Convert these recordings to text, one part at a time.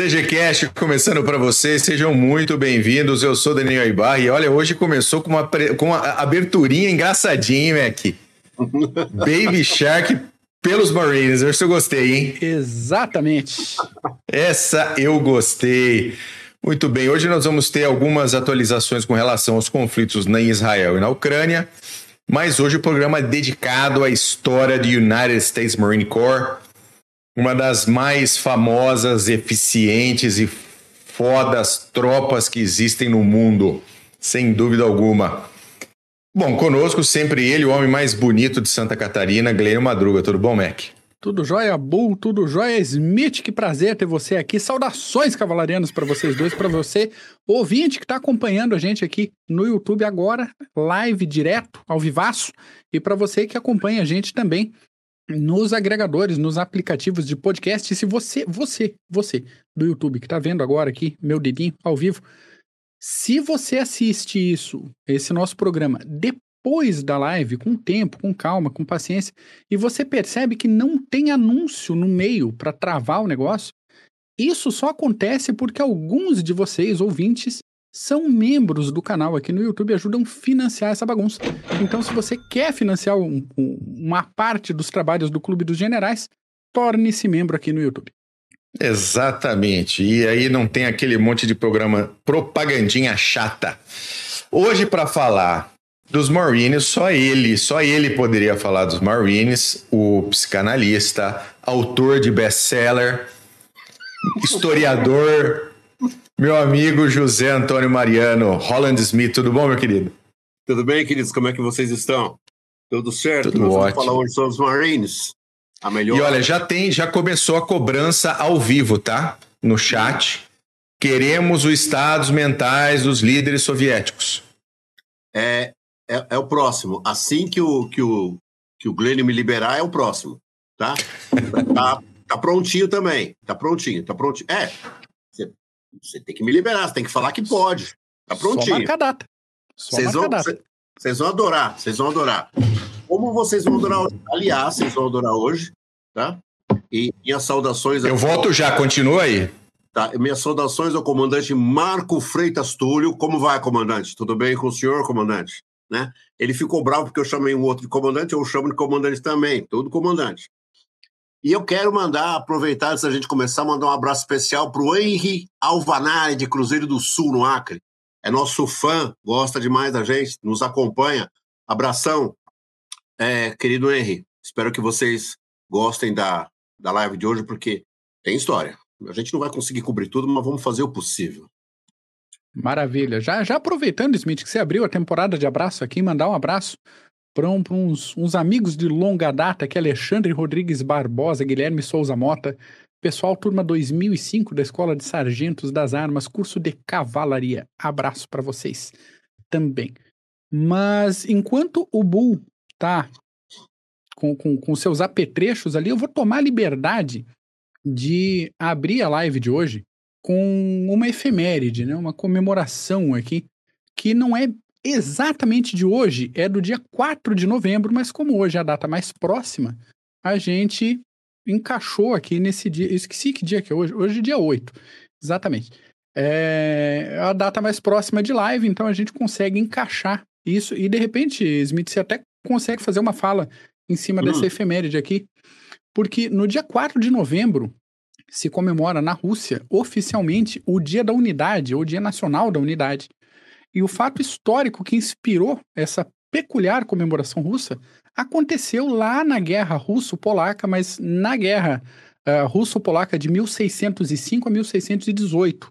CGCast começando para vocês, sejam muito bem-vindos. Eu sou Daniel Ibar e olha, hoje começou com uma, com uma aberturinha engraçadinha, hein, Mac? Baby Shark pelos Marines. Eu gostei, hein? Exatamente. Essa eu gostei. Muito bem, hoje nós vamos ter algumas atualizações com relação aos conflitos na Israel e na Ucrânia, mas hoje o programa é dedicado à história do United States Marine Corps uma das mais famosas, eficientes e fodas tropas que existem no mundo, sem dúvida alguma. Bom, conosco sempre ele, o homem mais bonito de Santa Catarina, Glênio Madruga. Tudo bom, Mac? Tudo jóia, Bull, tudo jóia, Smith, que prazer ter você aqui. Saudações cavalarianos para vocês dois, para você, ouvinte que está acompanhando a gente aqui no YouTube agora, live direto, ao vivaço, e para você que acompanha a gente também nos agregadores, nos aplicativos de podcast. Se você, você, você do YouTube que está vendo agora aqui, meu dedinho ao vivo, se você assiste isso, esse nosso programa, depois da live, com tempo, com calma, com paciência, e você percebe que não tem anúncio no meio para travar o negócio, isso só acontece porque alguns de vocês, ouvintes, são membros do canal aqui no YouTube e ajudam a financiar essa bagunça. Então, se você quer financiar um, um, uma parte dos trabalhos do Clube dos Generais, torne-se membro aqui no YouTube. Exatamente. E aí não tem aquele monte de programa propagandinha chata. Hoje, para falar dos Marines, só ele, só ele poderia falar dos Marines, o psicanalista, autor de best-seller, historiador, meu amigo José Antônio Mariano, Holland Smith, tudo bom, meu querido? Tudo bem, queridos? Como é que vocês estão? Tudo certo? Tudo Nós ótimo. Vamos falar hoje sobre os Marines. A melhor... E olha, já tem, já começou a cobrança ao vivo, tá? No chat. Queremos os estados mentais dos líderes soviéticos. É, é, é, o próximo. Assim que o, que o, que o Glenn me liberar, é o próximo. Tá? tá, tá prontinho também. Tá prontinho, tá prontinho. É, você tem que me liberar, você tem que falar que pode. Tá prontinho. Só marca a data. Vocês vão, vocês vão adorar, vocês vão adorar. Como vocês vão adorar hoje? Aliás, vocês vão adorar hoje, tá? E minhas saudações. Eu volto já, continua aí. Tá, minhas saudações ao comandante Marco Freitas Túlio. Como vai, comandante? Tudo bem com o senhor, comandante? Né? Ele ficou bravo porque eu chamei um outro de comandante, eu chamo de comandante também, tudo comandante. E eu quero mandar, aproveitar antes da gente começar, mandar um abraço especial para o Henry Alvanari, de Cruzeiro do Sul, no Acre. É nosso fã, gosta demais da gente, nos acompanha. Abração, é, querido Henry. Espero que vocês gostem da, da live de hoje, porque tem história. A gente não vai conseguir cobrir tudo, mas vamos fazer o possível. Maravilha. Já, já aproveitando, Smith, que você abriu a temporada de abraço aqui, mandar um abraço para uns, uns, amigos de longa data, que é Alexandre Rodrigues Barbosa, Guilherme Souza Mota, pessoal turma 2005 da Escola de Sargentos das Armas, curso de cavalaria. Abraço para vocês também. Mas enquanto o Bull tá com, com, com seus apetrechos ali, eu vou tomar liberdade de abrir a live de hoje com uma efeméride, né? uma comemoração aqui, que não é exatamente de hoje é do dia 4 de novembro, mas como hoje é a data mais próxima, a gente encaixou aqui nesse dia. Eu esqueci que dia que é hoje. Hoje é dia 8. Exatamente. É a data mais próxima de live, então a gente consegue encaixar isso. E de repente, Smith, você até consegue fazer uma fala em cima dessa hum. efeméride aqui. Porque no dia 4 de novembro se comemora na Rússia oficialmente o Dia da Unidade, ou Dia Nacional da Unidade. E o fato histórico que inspirou essa peculiar comemoração russa aconteceu lá na Guerra Russo-Polaca, mas na Guerra uh, Russo-Polaca de 1605 a 1618.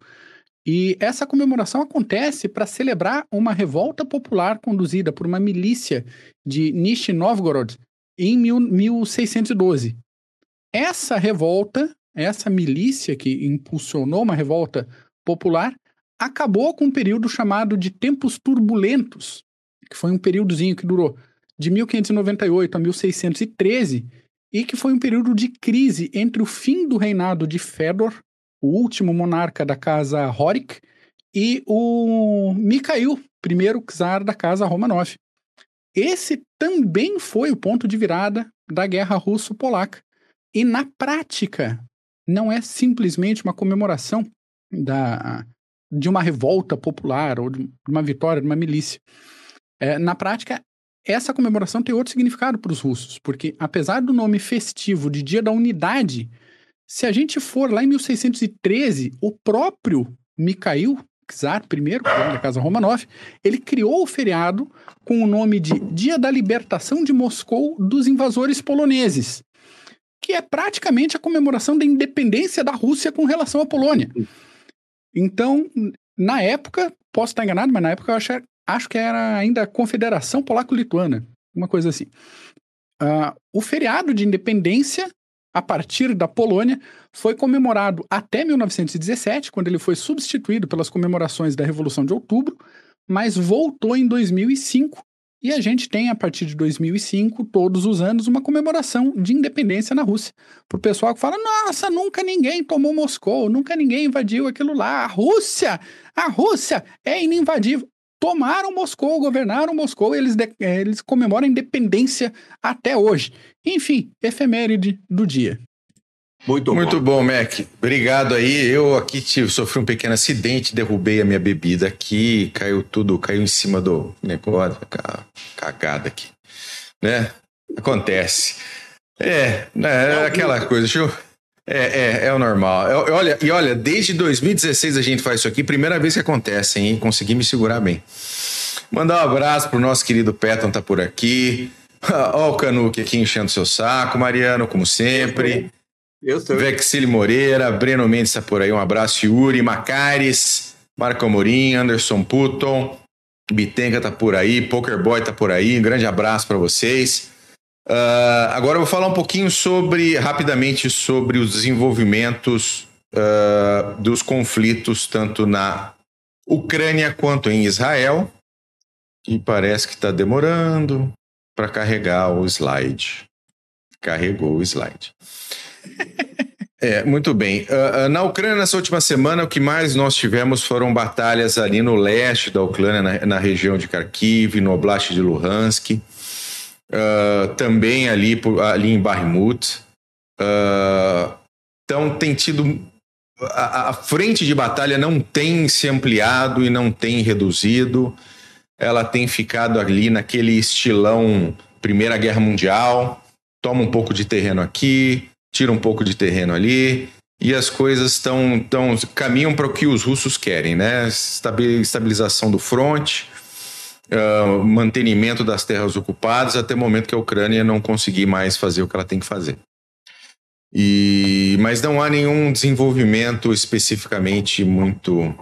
E essa comemoração acontece para celebrar uma revolta popular conduzida por uma milícia de Nizhny Novgorod em mil, 1612. Essa revolta, essa milícia que impulsionou uma revolta popular, acabou com um período chamado de tempos turbulentos, que foi um períodozinho que durou de 1598 a 1613 e que foi um período de crise entre o fim do reinado de Fedor, o último monarca da casa Horik, e o Mikhail, primeiro czar da casa Romanov. Esse também foi o ponto de virada da Guerra Russo-Polaca. E na prática, não é simplesmente uma comemoração da, de uma revolta popular ou de uma vitória de uma milícia. É, na prática, essa comemoração tem outro significado para os russos, porque apesar do nome festivo de Dia da Unidade, se a gente for lá em 1613, o próprio Mikhail Czar I, da Casa Romanov, ele criou o feriado com o nome de Dia da Libertação de Moscou dos invasores poloneses, que é praticamente a comemoração da independência da Rússia com relação à Polônia. Então, na época, posso estar enganado, mas na época eu acho, acho que era ainda a Confederação Polaco-Lituana, uma coisa assim. Uh, o feriado de independência, a partir da Polônia, foi comemorado até 1917, quando ele foi substituído pelas comemorações da Revolução de Outubro, mas voltou em 2005 e a gente tem, a partir de 2005, todos os anos, uma comemoração de independência na Rússia. Para o pessoal que fala: nossa, nunca ninguém tomou Moscou, nunca ninguém invadiu aquilo lá. A Rússia, a Rússia é ininvadível. Tomaram Moscou, governaram Moscou, eles, de, eles comemoram a independência até hoje. Enfim, efeméride do dia. Muito, Muito bom. bom, Mac. Obrigado aí. Eu aqui tive, sofri um pequeno acidente, derrubei a minha bebida aqui, caiu tudo, caiu em cima do negócio, cagada aqui. Né? Acontece. É, né, é aquela coisa, deixa eu... É, é, é o normal. Eu, olha, e olha, desde 2016 a gente faz isso aqui, primeira vez que acontece, hein? Consegui me segurar bem. Mandar um abraço pro nosso querido Peton, tá por aqui. Ó, o Canuque aqui enchendo seu saco, Mariano, como sempre. Eu sou. Vexile Moreira, Breno Mendes está por aí, um abraço. Yuri, Macares, Marco Amorim, Anderson Putton, Bitenga tá por aí, Poker Boy tá por aí, um grande abraço para vocês. Uh, agora eu vou falar um pouquinho sobre, rapidamente, sobre os desenvolvimentos uh, dos conflitos, tanto na Ucrânia quanto em Israel, que parece que está demorando para carregar o slide. Carregou o slide. É, muito bem. Uh, na Ucrânia, nessa última semana, o que mais nós tivemos foram batalhas ali no leste da Ucrânia, na, na região de Kharkiv, no Oblast de Luhansk, uh, também ali, ali em Bakhmut. então, tem tido. A, a, frente de batalha não tem se ampliado e não tem reduzido. Ela tem ficado ali naquele estilão Primeira Guerra Mundial. Toma um pouco de terreno aqui, tira um pouco de terreno ali e as coisas estão tão, caminham para o que os russos querem, né? Estabilização do fronte, uh, mantenimento das terras ocupadas até o momento que a Ucrânia não conseguir mais fazer o que ela tem que fazer. E, mas não há nenhum desenvolvimento especificamente muito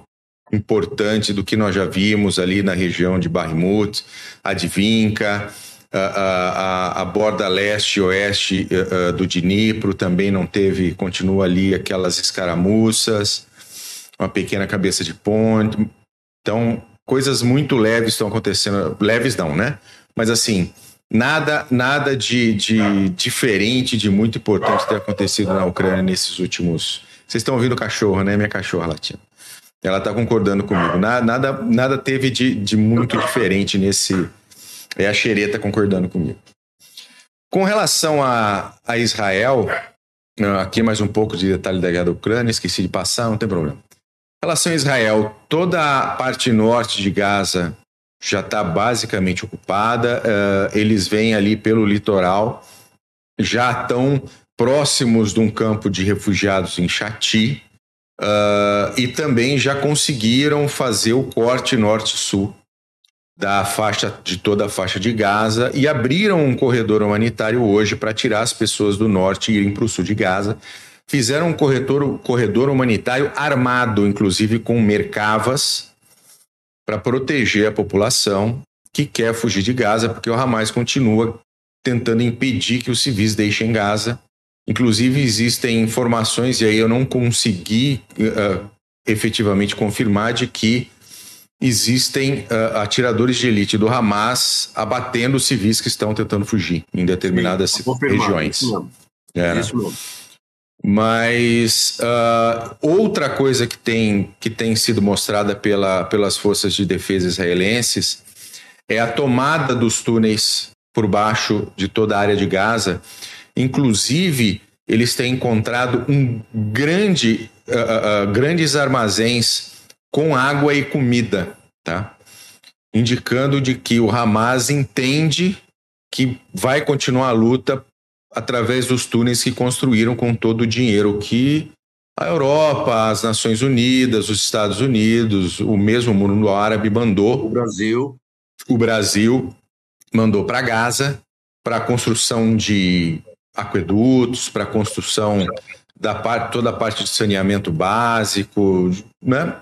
importante do que nós já vimos ali na região de Bakhmut, Advinka, a, a, a borda leste e oeste uh, do Dnipro também não teve, continua ali aquelas escaramuças, uma pequena cabeça de ponte. Então, coisas muito leves estão acontecendo. Leves não, né? Mas assim, nada nada de, de diferente, de muito importante ter acontecido na Ucrânia nesses últimos. Vocês estão ouvindo o cachorro, né? Minha cachorra latina. Ela está concordando comigo. Nada, nada, nada teve de, de muito diferente nesse, é a xereta concordando comigo. Com relação a, a Israel, ah, aqui mais um pouco de detalhe da guerra da Ucrânia, esqueci de passar, não tem problema. Em relação a Israel, toda a parte norte de Gaza já está basicamente ocupada. Uh, eles vêm ali pelo litoral, já estão próximos de um campo de refugiados em Chati uh, e também já conseguiram fazer o corte norte-sul da faixa de toda a faixa de Gaza e abriram um corredor humanitário hoje para tirar as pessoas do norte e irem para o sul de Gaza. Fizeram um corredor, corredor humanitário armado, inclusive com mercavas, para proteger a população que quer fugir de Gaza, porque o Hamas continua tentando impedir que os civis deixem Gaza. Inclusive, existem informações, e aí eu não consegui uh, efetivamente confirmar, de que existem uh, atiradores de elite do Hamas abatendo civis que estão tentando fugir em determinadas Sim, regiões. Isso mesmo. É. Isso mesmo. Mas uh, outra coisa que tem, que tem sido mostrada pela, pelas forças de defesa israelenses é a tomada dos túneis por baixo de toda a área de Gaza, inclusive eles têm encontrado um grande, uh, grandes armazéns com água e comida, tá? Indicando de que o Hamas entende que vai continuar a luta através dos túneis que construíram com todo o dinheiro que a Europa, as Nações Unidas, os Estados Unidos, o mesmo mundo árabe mandou. O Brasil. O Brasil mandou para Gaza para a construção de aquedutos, para a construção da parte, toda a parte de saneamento básico, né?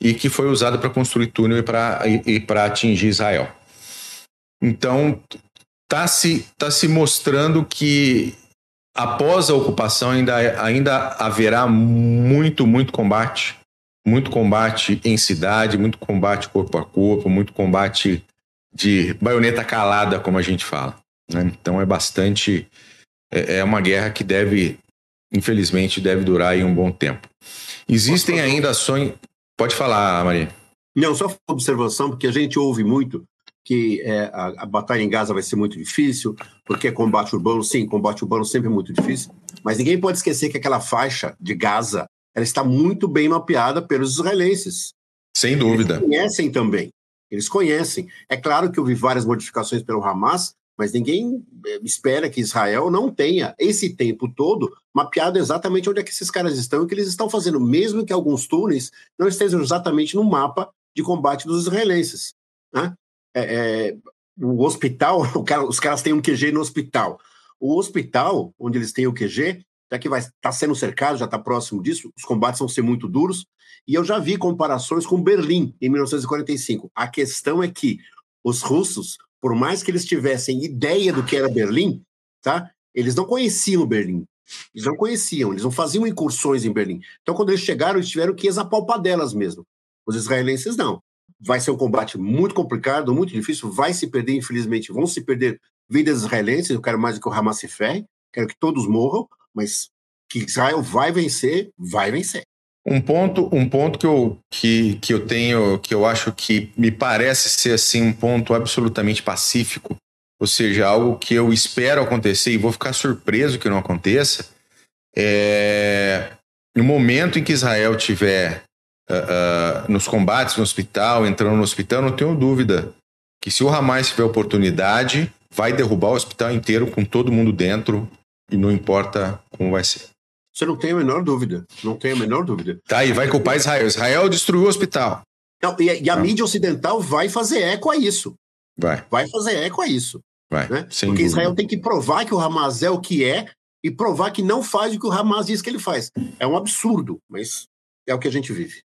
E que foi usado para construir túnel e para e, e atingir Israel. Então, está se, tá se mostrando que após a ocupação ainda, ainda haverá muito, muito combate. Muito combate em cidade, muito combate corpo a corpo, muito combate de baioneta calada, como a gente fala. Né? Então é bastante. É, é uma guerra que deve, infelizmente, deve durar aí um bom tempo. Existem ainda ações. Pode falar, Maria. Não, só observação, porque a gente ouve muito que é, a, a, batalha em Gaza vai ser muito difícil, porque é combate urbano, sim, combate urbano sempre é muito difícil, mas ninguém pode esquecer que aquela faixa de Gaza ela está muito bem mapeada pelos israelenses. Sem dúvida. Eles conhecem também. Eles conhecem. É claro que houve várias modificações pelo Hamas, mas ninguém eh, espera que Israel não tenha esse tempo todo mapeado exatamente onde é que esses caras estão e o que eles estão fazendo, mesmo que alguns túneis não estejam exatamente no mapa de combate dos israelenses. Né? É, é, o hospital, o cara, os caras têm um QG no hospital. O hospital, onde eles têm o QG, já que vai estar tá sendo cercado, já está próximo disso, os combates vão ser muito duros. E eu já vi comparações com Berlim em 1945. A questão é que os russos, por mais que eles tivessem ideia do que era Berlim, tá? Eles não conheciam Berlim. Eles não conheciam, eles não faziam incursões em Berlim. Então, quando eles chegaram, eles tiveram que exapalpar delas mesmo. Os israelenses não vai ser um combate muito complicado, muito difícil, vai se perder, infelizmente, vão se perder vidas israelenses, eu quero mais que o Hamas se ferre, quero que todos morram, mas que Israel vai vencer, vai vencer. Um ponto, um ponto que eu, que, que eu tenho, que eu acho que me parece ser assim um ponto absolutamente pacífico, ou seja, algo que eu espero acontecer e vou ficar surpreso que não aconteça, é no momento em que Israel tiver uh, nos combates no hospital, entrando no hospital, não tenho dúvida que se o Hamas tiver oportunidade, vai derrubar o hospital inteiro com todo mundo dentro e não importa como vai ser. Você não tem a menor dúvida. Não tem a menor dúvida. Tá, e vai culpar Israel. Israel destruiu o hospital. Não, e, a, e a mídia ocidental vai fazer eco a isso. Vai. Vai fazer eco a isso. Vai. Né? Porque dúvida. Israel tem que provar que o Hamas é o que é e provar que não faz o que o Hamas diz que ele faz. É um absurdo, mas é o que a gente vive.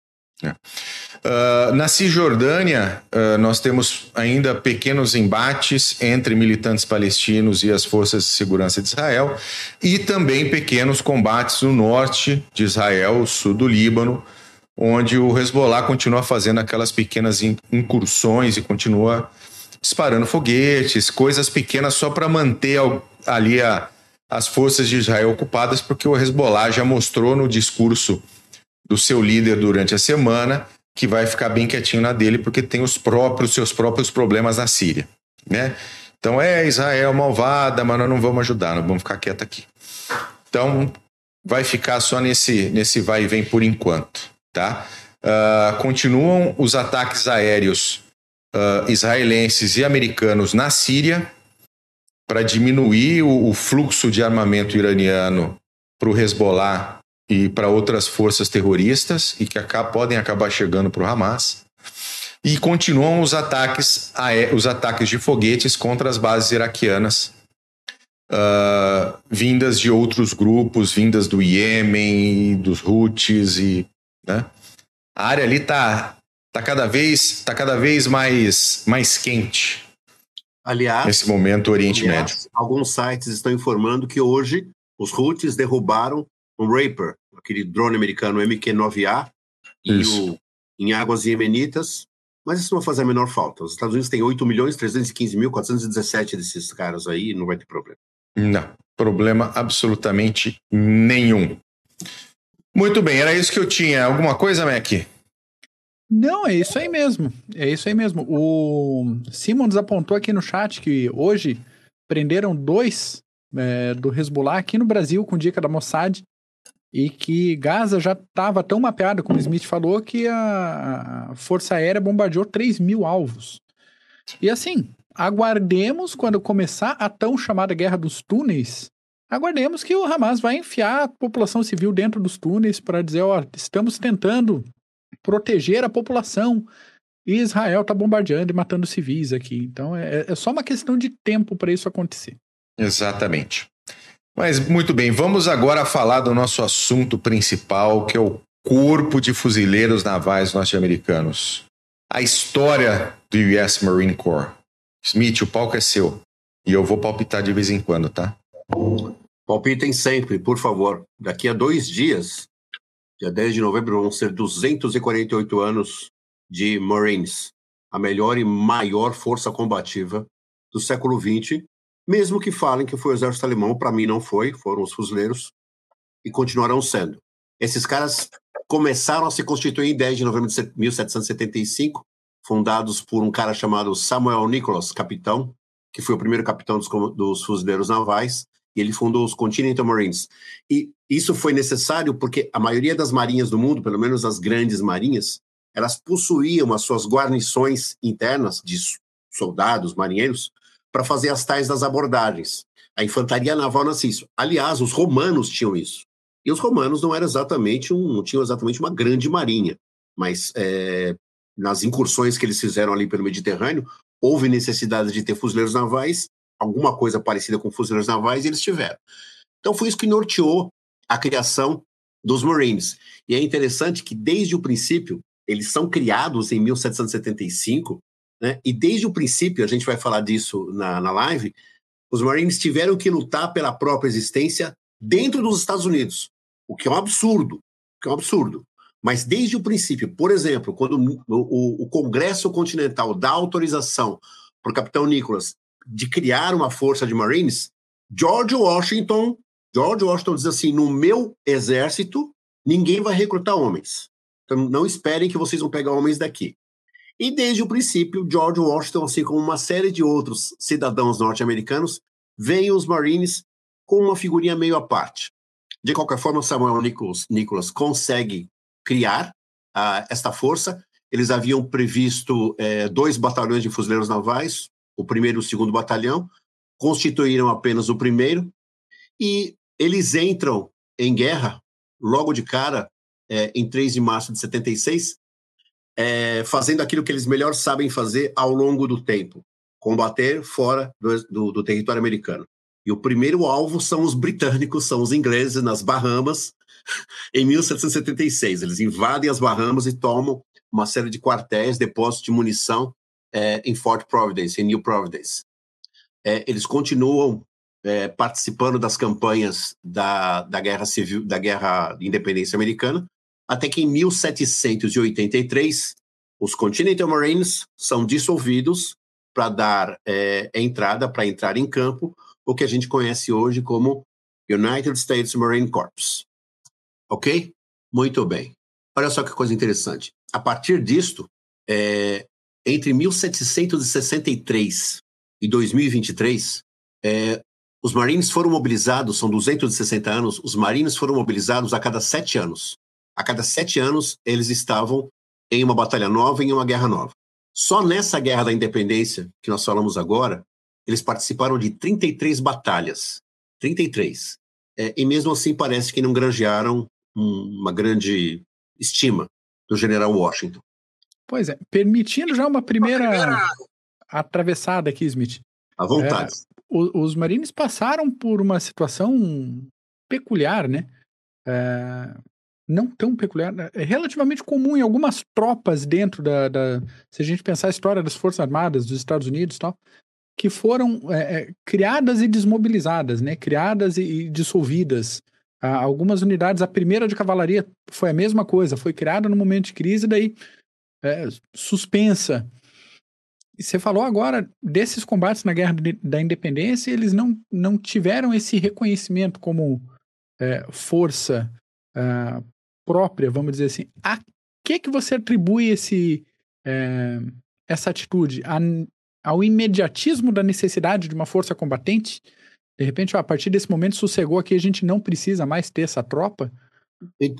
Uh, na Cisjordânia, uh, nós temos ainda pequenos embates entre militantes palestinos e as forças de segurança de Israel, e também pequenos combates no norte de Israel, sul do Líbano, onde o Hezbollah continua fazendo aquelas pequenas incursões e continua disparando foguetes, coisas pequenas só para manter ali a, as forças de Israel ocupadas, porque o Hezbollah já mostrou no discurso do seu líder durante a semana, que vai ficar bem quietinho na dele, porque tem os próprios seus próprios problemas na Síria, né? Então é Israel malvada, mas nós não vamos ajudar, nós vamos ficar quieto aqui. Então vai ficar só nesse nesse vai e vem por enquanto, tá? Uh, continuam os ataques aéreos uh, israelenses e americanos na Síria para diminuir o, o, fluxo de armamento iraniano para o Hezbollah e para outras forças terroristas e que podem acabar chegando para o Hamas. E continuam os ataques, os ataques de foguetes contra as bases iraquianas, uh, vindas de outros grupos, vindas do Iêmen, dos Houthis e, né? A área ali tá, tá cada vez tá cada vez mais mais quente. Aliás, nesse momento Oriente aliás, Médio. Alguns sites estão informando que hoje os Houthis derrubaram um Raper, aquele drone americano MQ-9A, e o, em águas iemenitas, mas isso não vai fazer a menor falta. Os Estados Unidos têm 8 milhões 315 mil 417 desses caras aí, não vai ter problema. Não, problema absolutamente nenhum. Muito bem, era isso que eu tinha. Alguma coisa, Mac? Não, é isso aí mesmo. É isso aí mesmo. O Simons apontou aqui no chat que hoje prenderam dois é, do Hezbollah aqui no Brasil, com dica da Mossad, e que Gaza já estava tão mapeada, como Smith falou, que a Força Aérea bombardeou 3 mil alvos. E assim, aguardemos quando começar a tão chamada Guerra dos Túneis, aguardemos que o Hamas vai enfiar a população civil dentro dos túneis para dizer, ó, estamos tentando proteger a população e Israel está bombardeando e matando civis aqui. Então é, é só uma questão de tempo para isso acontecer. Exatamente. Mas muito bem, vamos agora falar do nosso assunto principal, que é o Corpo de Fuzileiros Navais Norte-Americanos. A história do US Marine Corps. Smith, o palco é seu. E eu vou palpitar de vez em quando, tá? Palpitem sempre, por favor. Daqui a dois dias, dia 10 de novembro, vão ser 248 anos de Marines, a melhor e maior força combativa do século XX, mesmo que falem que foi o exército alemão, para mim não foi, foram os fuzileiros, e continuarão sendo. Esses caras começaram a se constituir em 10 de novembro de 1775, fundados por um cara chamado Samuel Nicholas, capitão, que foi o primeiro capitão dos, dos fuzileiros navais, e ele fundou os Continental Marines. E isso foi necessário porque a maioria das marinhas do mundo, pelo menos as grandes marinhas, elas possuíam as suas guarnições internas de soldados, marinheiros, para fazer as tais das abordagens. A infantaria naval nasce isso. Aliás, os romanos tinham isso. E os romanos não eram exatamente um, não tinham exatamente uma grande marinha, mas é, nas incursões que eles fizeram ali pelo Mediterrâneo, houve necessidade de ter fuzileiros navais, alguma coisa parecida com fuzileiros navais, e eles tiveram. Então foi isso que norteou a criação dos Marines. E é interessante que desde o princípio, eles são criados em 1775, né? E desde o princípio, a gente vai falar disso na, na live, os Marines tiveram que lutar pela própria existência dentro dos Estados Unidos, o que é um absurdo, que é um absurdo. Mas desde o princípio, por exemplo, quando o, o, o Congresso Continental dá autorização para o capitão Nicholas de criar uma força de Marines, George Washington, George Washington diz assim: no meu exército ninguém vai recrutar homens. Então não esperem que vocês vão pegar homens daqui. E desde o princípio, George Washington, assim como uma série de outros cidadãos norte-americanos, veem os Marines com uma figurinha meio à parte. De qualquer forma, Samuel Nicholas, Nicholas consegue criar uh, esta força. Eles haviam previsto eh, dois batalhões de fuzileiros navais, o primeiro e o segundo batalhão, constituíram apenas o primeiro, e eles entram em guerra logo de cara, eh, em 3 de março de 76, é, fazendo aquilo que eles melhor sabem fazer ao longo do tempo: combater fora do, do, do território americano. E o primeiro alvo são os britânicos, são os ingleses nas Bahamas, em 1776. Eles invadem as Bahamas e tomam uma série de quartéis, depósitos de munição é, em Fort Providence, em New Providence. É, eles continuam é, participando das campanhas da, da Guerra Civil, da Guerra de Independência Americana, até que em 1783 os Continental Marines são dissolvidos para dar é, entrada, para entrar em campo, o que a gente conhece hoje como United States Marine Corps. Ok? Muito bem. Olha só que coisa interessante. A partir disto, é, entre 1763 e 2023, é, os Marines foram mobilizados, são 260 anos, os Marines foram mobilizados a cada sete anos a cada sete anos, eles estavam em uma batalha nova, em uma guerra nova. Só nessa guerra da independência, que nós falamos agora, eles participaram de 33 batalhas. 33. É, e mesmo assim parece que não granjearam um, uma grande estima do general Washington. Pois é, permitindo já uma primeira, uma primeira... atravessada aqui, Smith. À vontade. É, os marines passaram por uma situação peculiar, né? É, não tão peculiar, né, é relativamente comum em algumas tropas dentro da, da, Se a gente pensar a história das Forças Armadas dos Estados Unidos e tal, que foram é, é, criadas e desmobilizadas, né? Criadas e, e dissolvidas. Ah, algumas unidades, a primeira de cavalaria foi a mesma coisa, foi criada no momento de crise, daí é, suspensa. E você falou agora desses combates na Guerra da Independência, eles não, não tiveram esse reconhecimento como é, força uh, própria, vamos dizer assim, a que que você atribui esse, é, essa atitude? A, ao imediatismo da necessidade de uma força combatente? De repente, a partir desse momento, sossegou aqui, a gente não precisa mais ter essa tropa?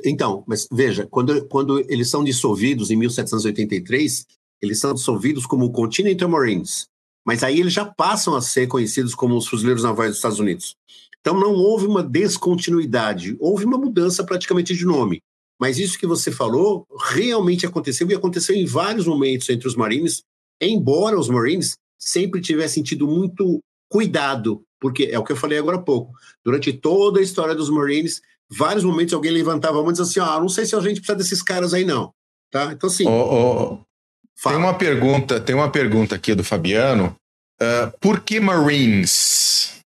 Então, mas veja, quando, quando eles são dissolvidos em 1783, eles são dissolvidos como Continental Marines, mas aí eles já passam a ser conhecidos como os Fuzileiros Navais dos Estados Unidos. Então não houve uma descontinuidade, houve uma mudança praticamente de nome. Mas isso que você falou realmente aconteceu e aconteceu em vários momentos entre os Marines, embora os Marines sempre tivessem tido muito cuidado, porque é o que eu falei agora há pouco. Durante toda a história dos Marines, vários momentos alguém levantava a mão e dizia assim: ah, não sei se a gente precisa desses caras aí, não. Tá? Então, assim. Oh, oh, tem uma pergunta, tem uma pergunta aqui do Fabiano. Uh, por que Marines?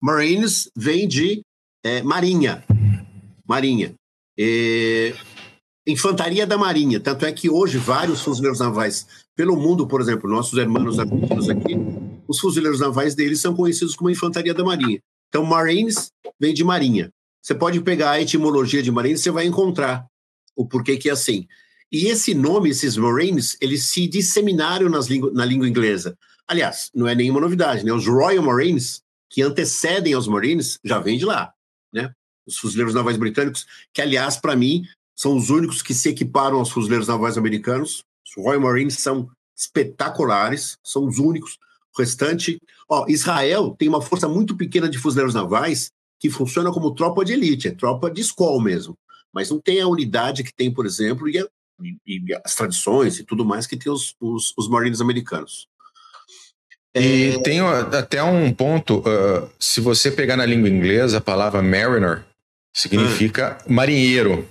Marines vem de é, marinha. Marinha. É, infantaria da Marinha. Tanto é que hoje vários fuzileiros navais pelo mundo, por exemplo, nossos irmãos argentinos aqui, os fuzileiros navais deles são conhecidos como Infantaria da Marinha. Então, Marines vem de Marinha. Você pode pegar a etimologia de Marines, você vai encontrar o porquê que é assim. E esse nome, esses Marines, eles se disseminaram nas língua, na língua inglesa. Aliás, não é nenhuma novidade, né? Os Royal Marines, que antecedem aos Marines, já vêm de lá, né? Os fuzileiros navais britânicos, que, aliás, para mim, são os únicos que se equiparam aos fuzileiros navais americanos. Os Royal Marines são espetaculares, são os únicos. O restante. Ó, Israel tem uma força muito pequena de fuzileiros navais que funciona como tropa de elite, é tropa de escola mesmo. Mas não tem a unidade que tem, por exemplo, e, a, e, as tradições e tudo mais que tem os, os, os Marines americanos. E é... tem até um ponto, uh, se você pegar na língua inglesa, a palavra mariner significa hum. marinheiro.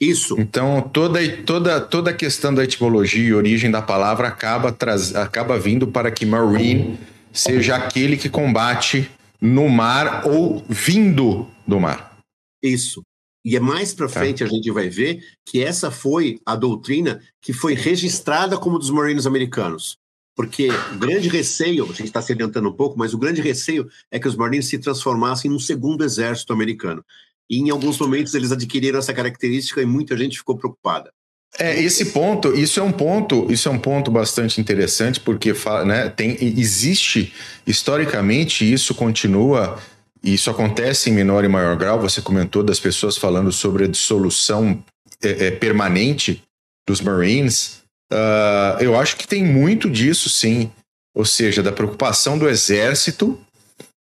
Isso. Então, toda, toda, toda a questão da etimologia e origem da palavra acaba, traz, acaba vindo para que marine seja aquele que combate no mar ou vindo do mar. Isso. E é mais para tá. frente a gente vai ver que essa foi a doutrina que foi registrada como dos Marines americanos. Porque o grande receio, a gente está se adiantando um pouco, mas o grande receio é que os Marines se transformassem num segundo exército americano. E em alguns momentos eles adquiriram essa característica e muita gente ficou preocupada. É, esse ponto, isso é um ponto, isso é um ponto bastante interessante, porque né, tem, existe, historicamente, isso continua, isso acontece em menor e maior grau, você comentou das pessoas falando sobre a dissolução é, é, permanente dos Marines. Uh, eu acho que tem muito disso, sim. Ou seja, da preocupação do exército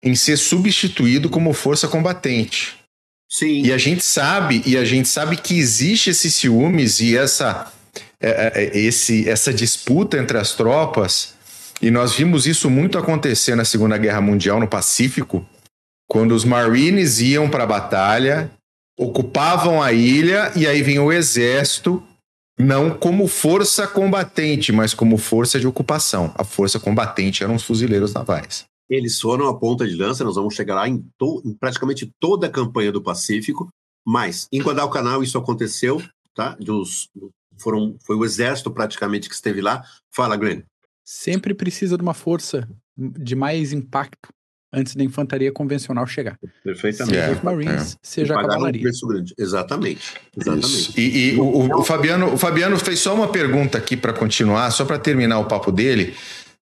em ser substituído como força combatente. Sim. E a gente sabe, e a gente sabe que existe esses ciúmes e essa, é, é, é, esse, essa disputa entre as tropas. E nós vimos isso muito acontecer na Segunda Guerra Mundial no Pacífico, quando os Marines iam para a batalha, ocupavam a ilha e aí vinha o exército, não como força combatente, mas como força de ocupação. A força combatente eram os fuzileiros navais. Eles foram a ponta de lança, nós vamos chegar lá em, to, em praticamente toda a campanha do Pacífico, mas em Guadalcanal isso aconteceu, tá? Dos, foram, foi o exército praticamente que esteve lá. Fala, Glenn. Sempre precisa de uma força de mais impacto antes da infantaria convencional chegar. Perfeitamente. Seja os Marines, é. seja a cavalaria. Um preço grande. Exatamente. Exatamente. E, e o, o, Fabiano, o Fabiano fez só uma pergunta aqui para continuar, só para terminar o papo dele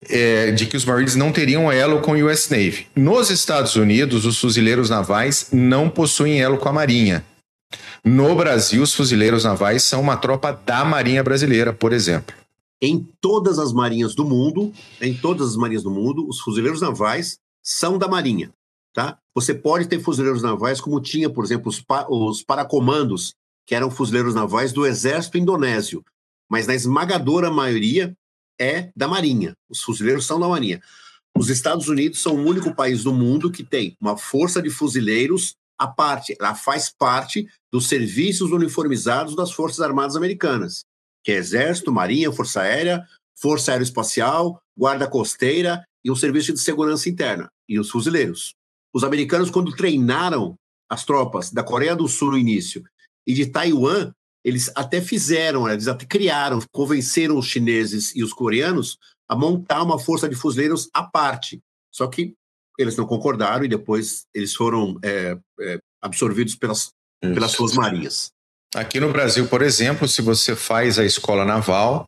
é, de que os Marines não teriam elo com o US Navy. Nos Estados Unidos, os fuzileiros navais não possuem elo com a Marinha. No Brasil, os fuzileiros navais são uma tropa da Marinha Brasileira, por exemplo. Em todas as marinhas do mundo, em todas as marinhas do mundo, os fuzileiros navais são da Marinha. Tá? Você pode ter fuzileiros navais, como tinha, por exemplo, os, pa os paracomandos, que eram fuzileiros navais do exército indonésio. Mas na esmagadora maioria, é da Marinha. Os fuzileiros são da Marinha. Os Estados Unidos são o único país do mundo que tem uma força de fuzileiros à parte. Ela faz parte dos serviços uniformizados das Forças Armadas Americanas, que é Exército, Marinha, Força Aérea, Força Aeroespacial, Guarda Costeira e o Serviço de Segurança Interna, e os fuzileiros. Os americanos, quando treinaram as tropas da Coreia do Sul no início e de Taiwan, eles até fizeram, eles até criaram, convenceram os chineses e os coreanos a montar uma força de fuzileiros à parte. Só que eles não concordaram e depois eles foram é, é, absorvidos pelas, pelas suas marinhas. Aqui no Brasil, por exemplo, se você faz a escola naval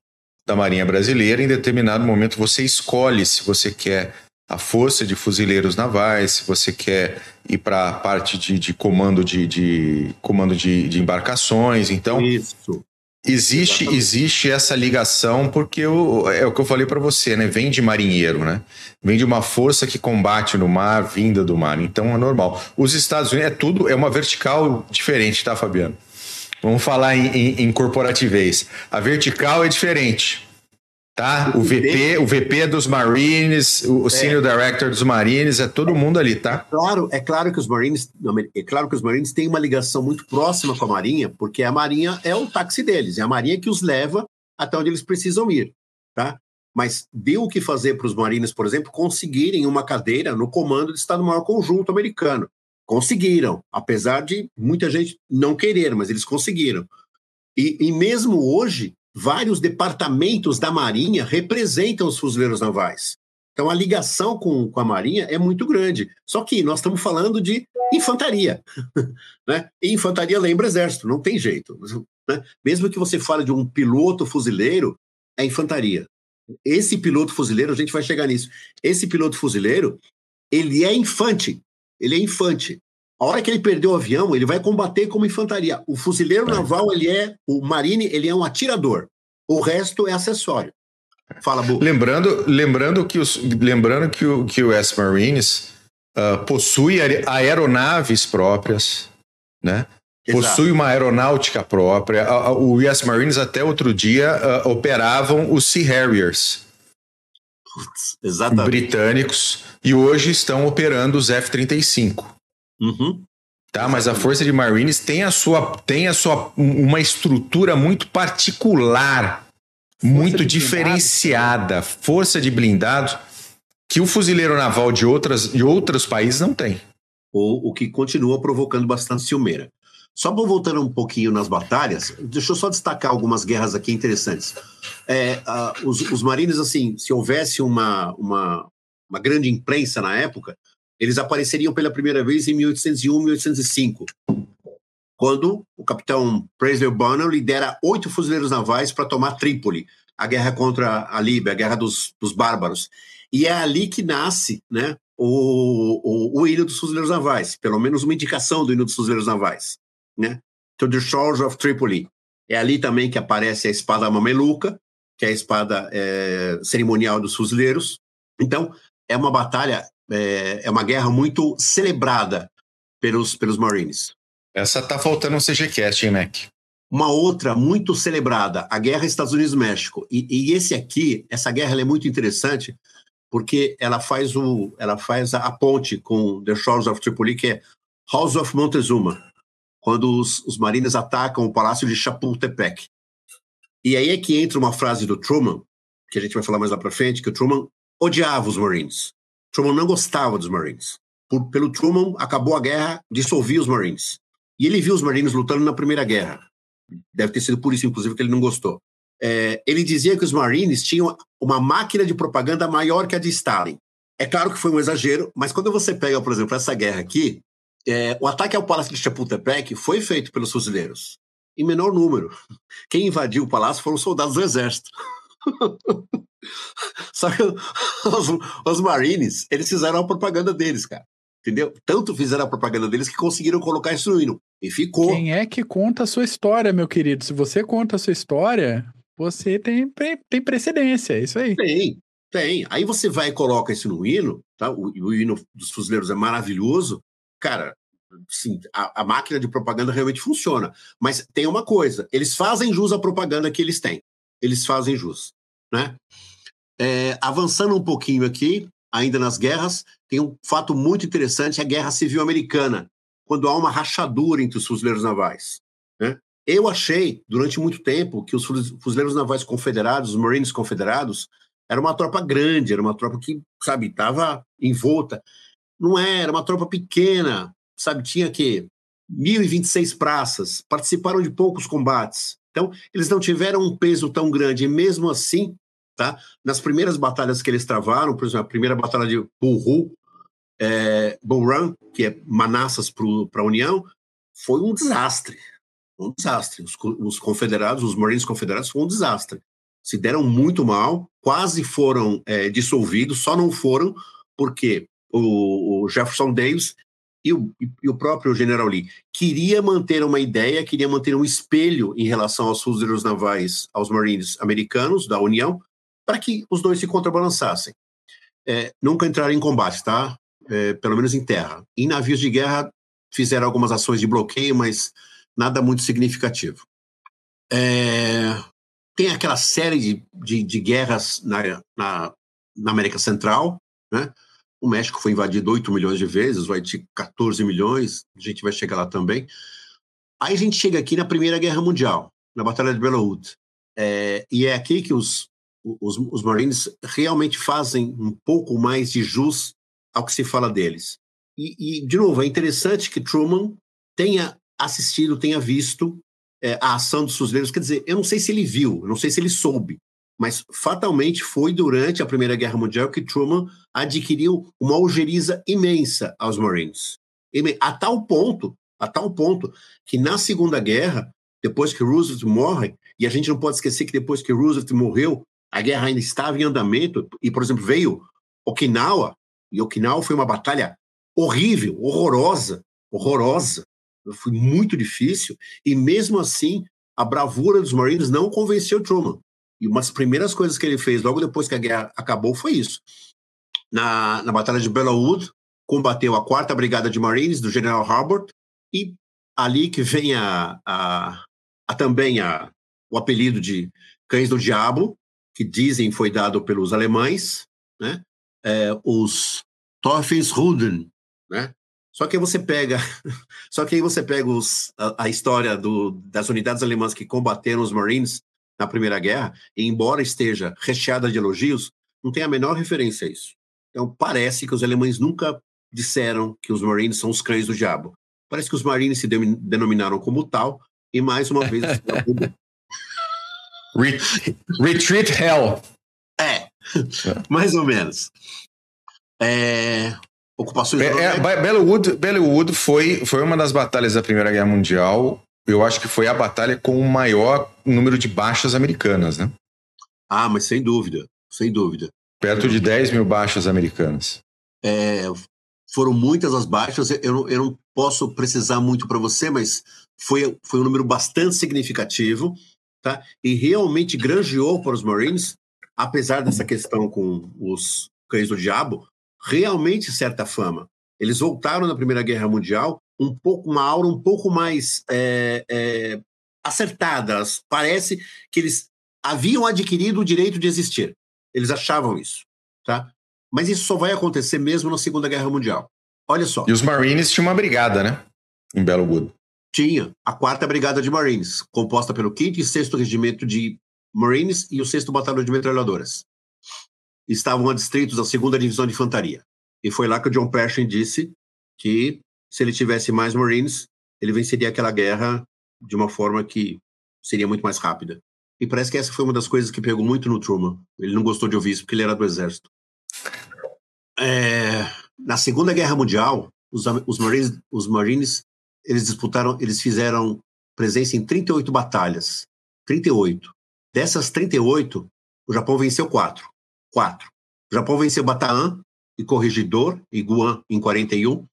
da Marinha Brasileira, em determinado momento você escolhe se você quer a força de fuzileiros navais, se você quer ir para a parte de, de, comando de, de comando de, de, embarcações. Então, Isso. existe existe essa ligação porque o, é o que eu falei para você, né? Vem de marinheiro, né? Vem de uma força que combate no mar, vinda do mar. Então é normal. Os Estados Unidos é tudo é uma vertical diferente, tá, Fabiano? Vamos falar em, em, em corporativez. A vertical é diferente. Tá? O VP, o VP é dos Marines, o Senior é. Director dos Marines, é todo mundo ali, tá? Claro, é claro que os Marines, é claro que os Marines têm uma ligação muito próxima com a Marinha, porque a Marinha é o táxi deles, é a Marinha que os leva até onde eles precisam ir, tá? Mas deu o que fazer para os Marines, por exemplo, conseguirem uma cadeira no comando de Estado-Maior Conjunto americano. Conseguiram, apesar de muita gente não querer, mas eles conseguiram. E, e mesmo hoje, vários departamentos da Marinha representam os fuzileiros navais. Então a ligação com, com a Marinha é muito grande. Só que nós estamos falando de infantaria. né? E infantaria lembra exército, não tem jeito. Né? Mesmo que você fale de um piloto fuzileiro, é infantaria. Esse piloto fuzileiro, a gente vai chegar nisso. Esse piloto fuzileiro, ele é infante. Ele é infante. A hora que ele perdeu o avião, ele vai combater como infantaria. O fuzileiro é. naval, ele é, o marine, ele é um atirador. O resto é acessório. Fala, Bu. Lembrando, lembrando que os, lembrando que o, que o S-Marines uh, possui aeronaves próprias, né? Exato. Possui uma aeronáutica própria. O US Marines até outro dia uh, operavam os Sea Harriers. Exatamente. Britânicos. E hoje estão operando os F-35. Uhum. Tá, mas a Força de Marines tem a sua tem a sua uma estrutura muito particular, força muito diferenciada, força de blindado que o fuzileiro naval de outras de outros países não tem. O, o que continua provocando bastante ciumeira. Só para voltando um pouquinho nas batalhas, deixa eu só destacar algumas guerras aqui interessantes. É, uh, os, os marines, assim, se houvesse uma, uma, uma grande imprensa na época, eles apareceriam pela primeira vez em 1801, 1805, quando o capitão Presley Bonham lidera oito fuzileiros navais para tomar Trípoli, a guerra contra a Líbia, a guerra dos, dos bárbaros. E é ali que nasce né, o, o, o hino dos fuzileiros navais, pelo menos uma indicação do hino dos fuzileiros navais. Né? To the Shores of Tripoli. É ali também que aparece a espada mameluca, que é a espada é, cerimonial dos fuzileiros. Então, é uma batalha é, é uma guerra muito celebrada pelos, pelos Marines. Essa tá faltando um CGCast, hein, Mac? Uma outra muito celebrada, a Guerra Estados Unidos-México. E, e, esse aqui, essa guerra é muito interessante porque ela faz, o, ela faz a, a, ponte com The Shores of Tripoli, que é House of Montezuma, quando os, os marines atacam o palácio de Chapultepec. E aí é que entra uma frase do Truman, que a gente vai falar mais lá para frente, que o Truman odiava os Marines. Truman não gostava dos Marines. Por, pelo Truman, acabou a guerra, dissolvia os Marines. E ele viu os Marines lutando na Primeira Guerra. Deve ter sido por isso, inclusive, que ele não gostou. É, ele dizia que os Marines tinham uma máquina de propaganda maior que a de Stalin. É claro que foi um exagero, mas quando você pega, por exemplo, essa guerra aqui, é, o ataque ao Palácio de Chapultepec foi feito pelos fuzileiros, em menor número. Quem invadiu o palácio foram soldados do exército. Só que os, os Marines, eles fizeram a propaganda deles, cara. Entendeu? Tanto fizeram a propaganda deles que conseguiram colocar isso no hino. E ficou. Quem é que conta a sua história, meu querido? Se você conta a sua história, você tem, tem precedência, é isso aí. Tem, tem. Aí você vai e coloca isso no hino, tá? O, o hino dos fuzileiros é maravilhoso. Cara, sim, a, a, máquina de propaganda realmente funciona. Mas tem uma coisa: eles fazem jus à propaganda que eles têm. Eles fazem jus. Né? É, avançando um pouquinho aqui, ainda nas guerras, tem um fato muito interessante: a Guerra Civil Americana, quando há uma rachadura entre os fuzileiros navais. Né? Eu achei, durante muito tempo, que os fuzileiros navais confederados, os Marines confederados, era uma tropa grande, era uma tropa que, sabe, estava envolta. Não era, é, era uma tropa pequena, sabe, tinha que 1.026 praças, participaram de poucos combates. Então, eles não tiveram um peso tão grande, e mesmo assim, Tá? Nas primeiras batalhas que eles travaram, por exemplo, a primeira batalha de Bull é, Bull Run, que é Manassas para a União, foi um desastre. Um desastre. Os, os, confederados, os Marines confederados, foi um desastre. Se deram muito mal, quase foram é, dissolvidos, só não foram porque o, o Jefferson Davis e o, e o, próprio General Lee queria manter uma ideia, queria manter um espelho em relação aos fuzileiros navais, aos Marines americanos da União, para que os dois se contrabalançassem. É, nunca entraram em combate, tá? É, pelo menos em terra. Em navios de guerra fizeram algumas ações de bloqueio, mas nada muito significativo. É, tem aquela série de, de, de guerras na, na, na América Central, né? O México foi invadido 8 milhões de vezes, o Haiti 14 milhões, a gente vai chegar lá também. Aí a gente chega aqui na Primeira Guerra Mundial, na Batalha de Belout. É, e é aqui que os, os, os Marines realmente fazem um pouco mais de jus ao que se fala deles. E, e, de novo, é interessante que Truman tenha assistido, tenha visto é, a ação dos fuzileiros. Quer dizer, eu não sei se ele viu, não sei se ele soube, mas fatalmente foi durante a Primeira Guerra Mundial que Truman adquiriu uma algeriza imensa aos Marines. A tal ponto, a tal ponto, que na Segunda Guerra, depois que Roosevelt morre, e a gente não pode esquecer que depois que Roosevelt morreu, a guerra ainda estava em andamento, e, por exemplo, veio Okinawa, e Okinawa foi uma batalha horrível, horrorosa, horrorosa. Foi muito difícil, e mesmo assim, a bravura dos Marines não convenceu Truman. E uma das primeiras coisas que ele fez logo depois que a guerra acabou foi isso. Na, na Batalha de Wood, combateu a 4 Brigada de Marines do General Harbord, e ali que vem a, a, a também a, o apelido de Cães do Diabo, que dizem foi dado pelos alemães, né? É, os Teufelsruden, né? Só que você pega, só que aí você pega os, a, a história do, das unidades alemãs que combateram os Marines na Primeira Guerra, e embora esteja recheada de elogios, não tem a menor referência a isso. Então, parece que os alemães nunca disseram que os Marines são os cães do diabo. Parece que os Marines se denominaram como tal, e mais uma vez. Retreat Hell. É, mais ou menos. É, ocupações. É, é, Bellewood, Bellewood foi, foi uma das batalhas da Primeira Guerra Mundial eu acho que foi a batalha com o maior número de baixas americanas, né? Ah, mas sem dúvida, sem dúvida. Perto de 10 mil baixas americanas. É, foram muitas as baixas, eu não, eu não posso precisar muito para você, mas foi, foi um número bastante significativo, tá? E realmente granjeou para os Marines, apesar dessa questão com os cães do diabo, realmente certa fama. Eles voltaram na Primeira Guerra Mundial um pouco uma aura um pouco mais é, é, acertadas. Parece que eles haviam adquirido o direito de existir. Eles achavam isso, tá? Mas isso só vai acontecer mesmo na Segunda Guerra Mundial. Olha só. E os Marines tinham uma brigada, né? Em Wood. Tinha a quarta brigada de Marines, composta pelo 5 e 6 regimento de Marines e o 6 batalhão de metralhadoras. Estavam adstritos à segunda divisão de infantaria. E foi lá que o John Pershing disse que se ele tivesse mais Marines, ele venceria aquela guerra de uma forma que seria muito mais rápida. E parece que essa foi uma das coisas que pegou muito no Truman. Ele não gostou de ouvir isso porque ele era do exército. É, na Segunda Guerra Mundial, os, os, Marines, os Marines eles disputaram, eles fizeram presença em 38 batalhas. 38. Dessas 38, o Japão venceu quatro. Quatro. O Japão venceu Bataan e Corregidor e Guam em 41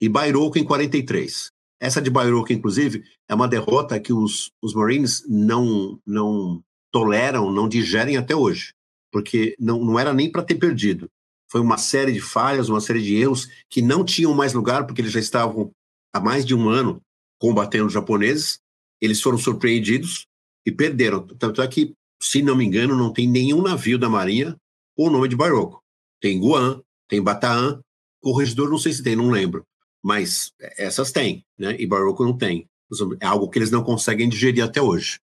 e Bairoko em 43. Essa de Bairoko, inclusive, é uma derrota que os, os Marines não, não toleram, não digerem até hoje, porque não, não era nem para ter perdido. Foi uma série de falhas, uma série de erros que não tinham mais lugar, porque eles já estavam há mais de um ano combatendo os japoneses. Eles foram surpreendidos e perderam. Tanto é que, se não me engano, não tem nenhum navio da Marinha com o nome de Bairoko. Tem Guam, tem Bataan, Corregedor não sei se tem, não lembro mas essas têm, né? E Baroco não tem. É algo que eles não conseguem digerir até hoje.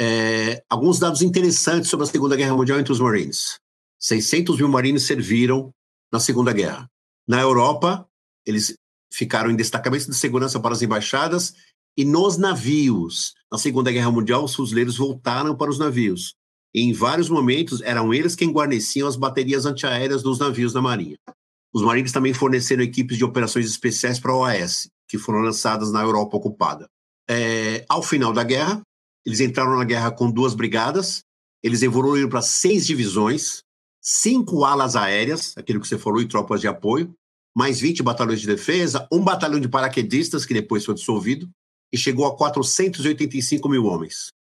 É, alguns dados interessantes sobre a Segunda Guerra Mundial entre os Marines. 600 mil marines serviram na Segunda Guerra. Na Europa, eles ficaram em destacamentos de segurança para as embaixadas e nos navios. Na Segunda Guerra Mundial, os fuzileiros voltaram para os navios. E em vários momentos, eram eles quem guarneciam as baterias antiaéreas dos navios da Marinha. Os Marines também forneceram equipes de operações especiais para a OAS, que foram lançadas na Europa ocupada. É, ao final da guerra, eles entraram na guerra com duas brigadas, eles evoluíram para seis divisões, cinco alas aéreas, aquilo que você falou, e tropas de apoio, mais 20 batalhões de defesa, um batalhão de paraquedistas, que depois foi dissolvido, e chegou a 485 mil homens.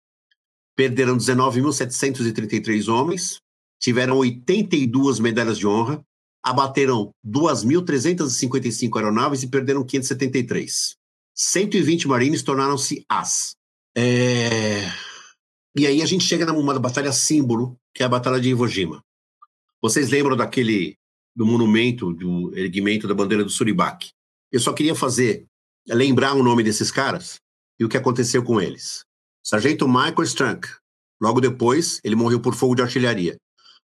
Perderam 19.733 homens, tiveram 82 medalhas de honra, abateram 2.355 aeronaves e perderam 573. 120 marines tornaram-se as. É... E aí a gente chega numa batalha símbolo, que é a Batalha de Iwo Jima. Vocês lembram daquele do monumento, do erguimento da bandeira do Suribaque? Eu só queria fazer, lembrar o nome desses caras e o que aconteceu com eles. Sargento Michael Strunk. Logo depois, ele morreu por fogo de artilharia.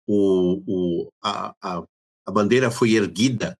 O, o, a, a, a bandeira foi erguida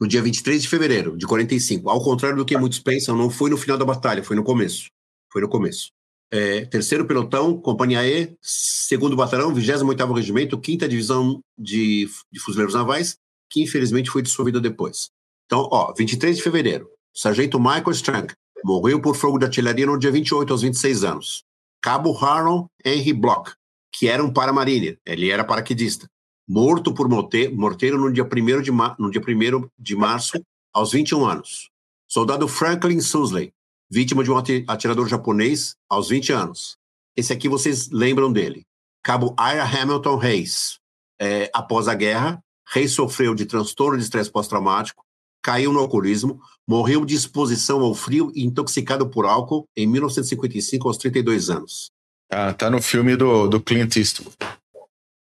no dia 23 de fevereiro de 45. Ao contrário do que muitos pensam, não foi no final da batalha, foi no começo. Foi no começo. É, terceiro pelotão, Companhia E, segundo batalhão, 28º Regimento, quinta divisão de, de fuzileiros navais, que infelizmente foi dissolvida depois. Então, ó, 23 de fevereiro, Sargento Michael Strang morreu por fogo de artilharia no dia 28 aos 26 anos. Cabo Harold Henry Block, que era um paramarine, ele era paraquedista, morto por morteiro no dia 1 de, no dia 1 de março aos 21 anos. Soldado Franklin Susley, vítima de um atirador japonês aos 20 anos. Esse aqui vocês lembram dele. Cabo Ira Hamilton Reis. É, após a guerra, Reis sofreu de transtorno de estresse pós-traumático, caiu no alcoolismo, morreu de exposição ao frio e intoxicado por álcool em 1955 aos 32 anos. Ah, tá no filme do, do Clint Eastwood.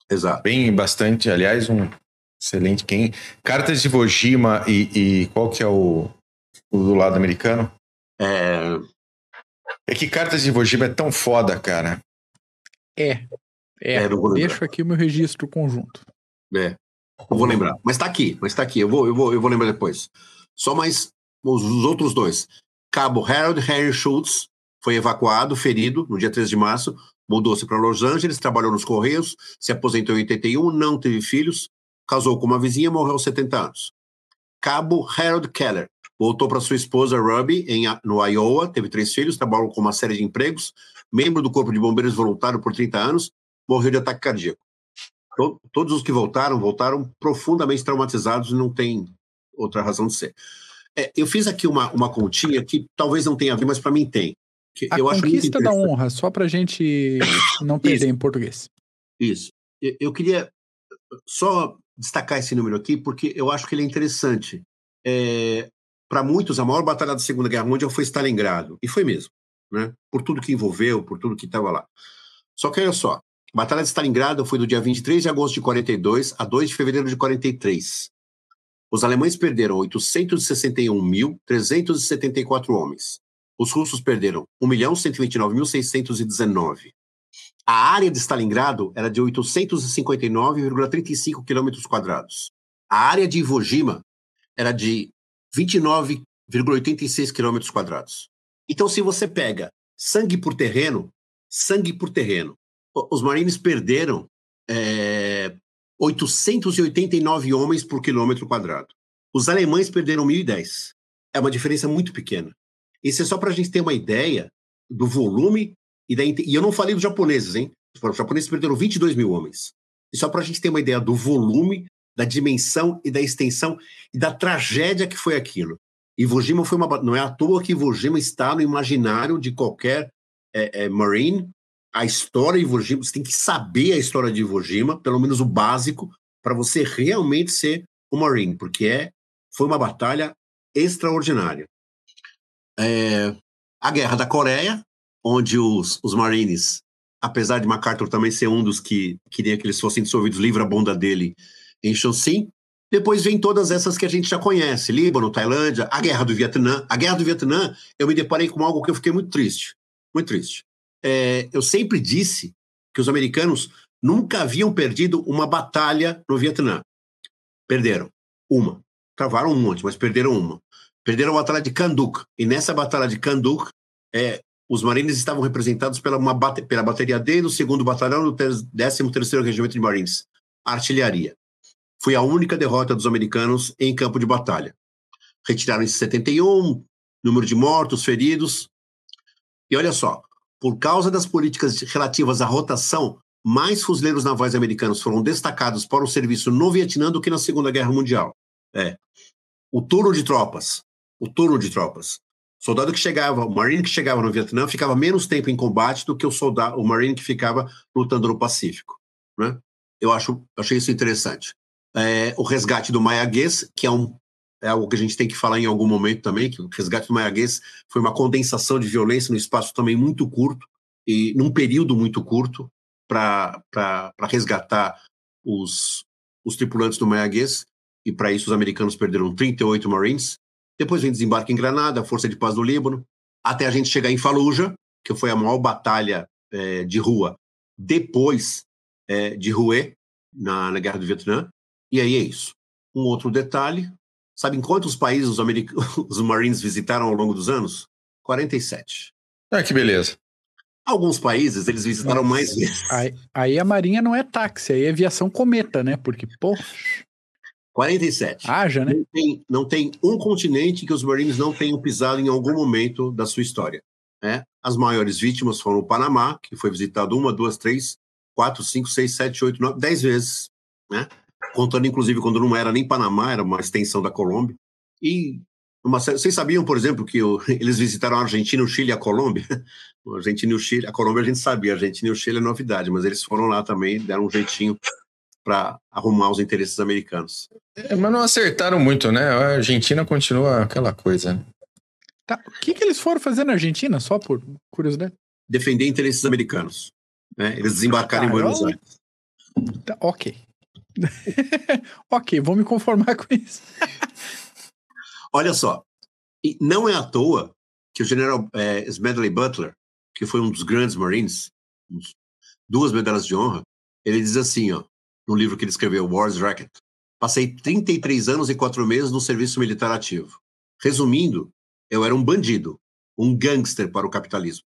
Exato. Bem, bastante, aliás, um excelente quem. Cartas de Vojima e, e qual que é o, o do lado americano? É... é que Cartas de Iwo Jima é tão foda, cara. É. É, é deixo aqui o meu registro conjunto. É. Eu vou lembrar. Mas tá aqui, mas tá aqui. Eu vou, eu vou, eu vou lembrar depois. Só mais os, os outros dois. Cabo Harold Harry Schultz foi evacuado, ferido, no dia 13 de março, mudou-se para Los Angeles, trabalhou nos Correios, se aposentou em 81, não teve filhos, casou com uma vizinha e morreu aos 70 anos. Cabo Harold Keller Voltou para sua esposa Ruby, em, no Iowa, teve três filhos, trabalhou com uma série de empregos, membro do Corpo de Bombeiros voluntário por 30 anos, morreu de ataque cardíaco. Todos os que voltaram, voltaram profundamente traumatizados e não tem outra razão de ser. É, eu fiz aqui uma, uma continha que talvez não tenha a ver, mas para mim tem. a eu conquista da honra, só para a gente não perder em português. Isso. Eu, eu queria só destacar esse número aqui, porque eu acho que ele é interessante. É, para muitos, a maior batalha da Segunda Guerra Mundial foi Stalingrado. E foi mesmo, né? Por tudo que envolveu, por tudo que estava lá. Só que olha só, a Batalha de Stalingrado foi do dia 23 de agosto de 42 a 2 de fevereiro de 43. Os alemães perderam 861.374 homens. Os russos perderam 1.129.619. A área de Stalingrado era de 859,35 quilômetros quadrados. A área de Iwo Jima era de 29,86 quilômetros quadrados. Então, se você pega sangue por terreno, sangue por terreno, os Marines perderam é, 889 homens por quilômetro quadrado. Os alemães perderam 1.010. É uma diferença muito pequena. Isso é só para a gente ter uma ideia do volume e da. E eu não falei dos japoneses, hein? Os japoneses perderam 22 mil homens. E só para a gente ter uma ideia do volume da dimensão e da extensão e da tragédia que foi aquilo. Iwo Jima foi uma. Não é à toa que Iwo Jima está no imaginário de qualquer é, é, Marine. A história de Iwo Jima, você tem que saber a história de Iwo Jima, pelo menos o básico, para você realmente ser um Marine, porque é, foi uma batalha extraordinária. É, a Guerra da Coreia, onde os, os Marines, apesar de MacArthur também ser um dos que queria que eles fossem dissolvidos, livra a bunda dele em Chonsin. Depois vem todas essas que a gente já conhece: Líbano, Tailândia, a Guerra do Vietnã. A Guerra do Vietnã, eu me deparei com algo que eu fiquei muito triste. Muito triste. É, eu sempre disse que os americanos nunca haviam perdido uma batalha no Vietnã. Perderam. Uma. Travaram um monte, mas perderam uma. Perderam a Batalha de Kanduk. E nessa Batalha de Kanduk, é, os marines estavam representados pela, uma, pela bateria D do 2 Batalhão do 13º Regimento de Marines. Artilharia foi a única derrota dos americanos em campo de batalha. Retiraram em 71, número de mortos, feridos. E olha só, por causa das políticas relativas à rotação, mais fuzileiros navais americanos foram destacados para o serviço no Vietnã do que na Segunda Guerra Mundial. É. O turno de tropas. O turno de tropas. Soldado que chegava, o Marine que chegava no Vietnã ficava menos tempo em combate do que o soldado, o Marine que ficava lutando no Pacífico. Né? Eu acho, achei isso interessante. É, o resgate do Maiaguês, que é, um, é algo que a gente tem que falar em algum momento também, que o resgate do Maiaguês foi uma condensação de violência no espaço também muito curto, e num período muito curto, para resgatar os, os tripulantes do Maiaguês, e para isso os americanos perderam 38 Marines. Depois vem desembarque em Granada, a Força de Paz do Líbano, até a gente chegar em Fallujah, que foi a maior batalha é, de rua depois é, de Hue, na, na Guerra do Vietnã. E aí é isso. Um outro detalhe, sabe em quantos países os, os Marines visitaram ao longo dos anos? 47. Ah, que beleza. Alguns países eles visitaram mais vezes. Aí, aí, a Marinha não é táxi, aí é aviação cometa, né? Porque, pô. 47. Haja, né? Não tem, não tem um continente que os Marines não tenham pisado em algum momento da sua história. Né? As maiores vítimas foram o Panamá, que foi visitado uma, duas, três, quatro, cinco, seis, sete, oito, nove, dez vezes. Né? Contando, inclusive, quando não era nem Panamá, era uma extensão da Colômbia. E uma, vocês sabiam, por exemplo, que o, eles visitaram a Argentina, o Chile e a Colômbia? A Argentina e o Chile, a Colômbia a gente sabia, a Argentina e o Chile é novidade, mas eles foram lá também, deram um jeitinho para arrumar os interesses americanos. É, mas não acertaram muito, né? A Argentina continua aquela coisa. Né? Tá. O que, que eles foram fazer na Argentina, só por curiosidade? Defender interesses americanos. Né? Eles desembarcaram em Buenos. Aires. Tá, ok. ok, vou me conformar com isso. Olha só, não é à toa que o general é, Smedley Butler, que foi um dos grandes Marines, duas medalhas de honra, ele diz assim, ó, no livro que ele escreveu, War's Racket, passei 33 anos e quatro meses no serviço militar ativo. Resumindo, eu era um bandido, um gangster para o capitalismo.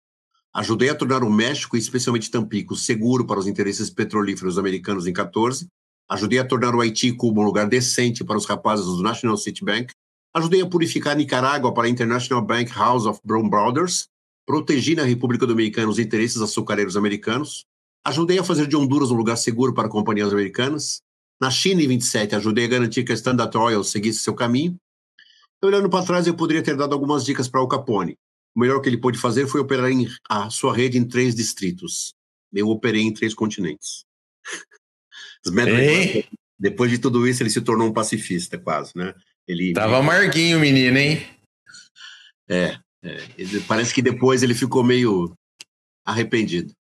Ajudei a tornar o México, especialmente Tampico, seguro para os interesses petrolíferos americanos em 14. Ajudei a tornar o Haiti e Cuba um lugar decente para os rapazes do National City Bank Ajudei a purificar Nicarágua para a International Bank House of Brown Brothers. Protegi na República Dominicana os interesses açucareiros americanos. Ajudei a fazer de Honduras um lugar seguro para companhias americanas. Na China, em 27, ajudei a garantir que a Standard Oil seguisse seu caminho. Olhando para trás, eu poderia ter dado algumas dicas para o Capone. O melhor que ele pôde fazer foi operar em, a sua rede em três distritos. Eu operei em três continentes. Depois de tudo isso, ele se tornou um pacifista, quase, né? Ele tava amarguinho o menino, hein? É, é, parece que depois ele ficou meio arrependido,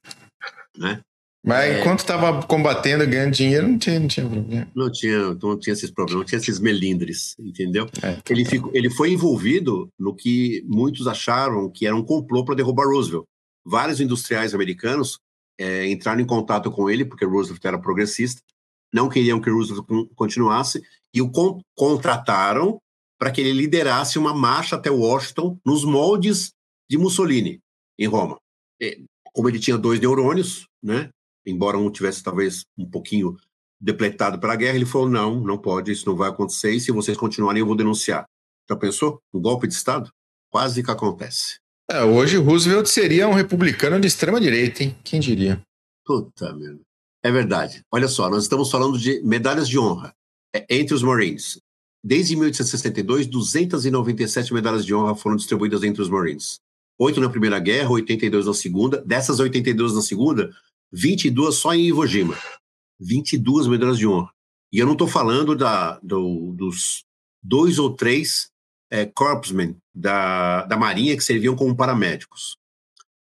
né? Mas é, enquanto estava combatendo, ganhando dinheiro, não tinha, não tinha problema. Não tinha, não tinha esses problemas, não tinha esses melindres, entendeu? É, tá ele, ficou, ele foi envolvido no que muitos acharam que era um complô para derrubar Roosevelt. Vários industriais americanos é, entraram em contato com ele, porque Roosevelt era progressista, não queriam que Roosevelt continuasse e o con contrataram para que ele liderasse uma marcha até Washington nos moldes de Mussolini em Roma. E, como ele tinha dois neurônios, né? Embora um tivesse talvez um pouquinho depletado pela guerra, ele falou: não, não pode, isso não vai acontecer. E se vocês continuarem, eu vou denunciar. Já pensou? Um golpe de Estado? Quase que acontece. É, hoje Roosevelt seria um republicano de extrema direita, hein? Quem diria? Puta merda. É verdade. Olha só, nós estamos falando de medalhas de honra é, entre os Marines. Desde 1862, 297 medalhas de honra foram distribuídas entre os Marines. Oito na Primeira Guerra, 82 na Segunda. Dessas 82 na Segunda, 22 só em Iwo Jima. 22 medalhas de honra. E eu não estou falando da, do, dos dois ou três é, corpsmen da, da Marinha que serviam como paramédicos.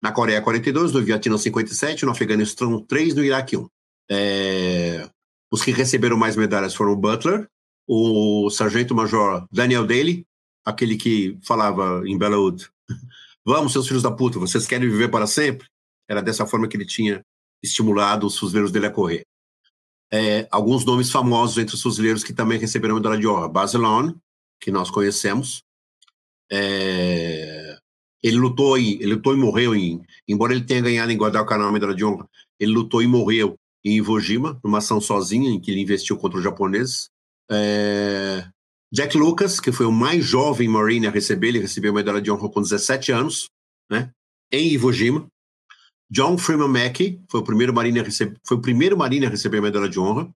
Na Coreia, 42, no Vietnã, 57, no Afeganistão, 3, no Iraque, 1. É, os que receberam mais medalhas foram o Butler, o sargento-major Daniel Daly, aquele que falava em Bellawood, vamos, seus filhos da puta, vocês querem viver para sempre? Era dessa forma que ele tinha estimulado os fuzileiros dele a correr. É, alguns nomes famosos entre os fuzileiros que também receberam medalha de honra. Basilone, que nós conhecemos. É, ele lutou e ele lutou e morreu em, embora ele tenha ganhado em Guadalcanal a medalha de honra, ele lutou e morreu em Iwo Jima, numa ação sozinha em que ele investiu contra os japoneses. É... Jack Lucas, que foi o mais jovem Marine a receber, ele recebeu a medalha de honra com 17 anos, né? em Iwo Jima. John Freeman Mackey foi o primeiro marine a receber, foi o primeiro marine a receber a medalha de honra.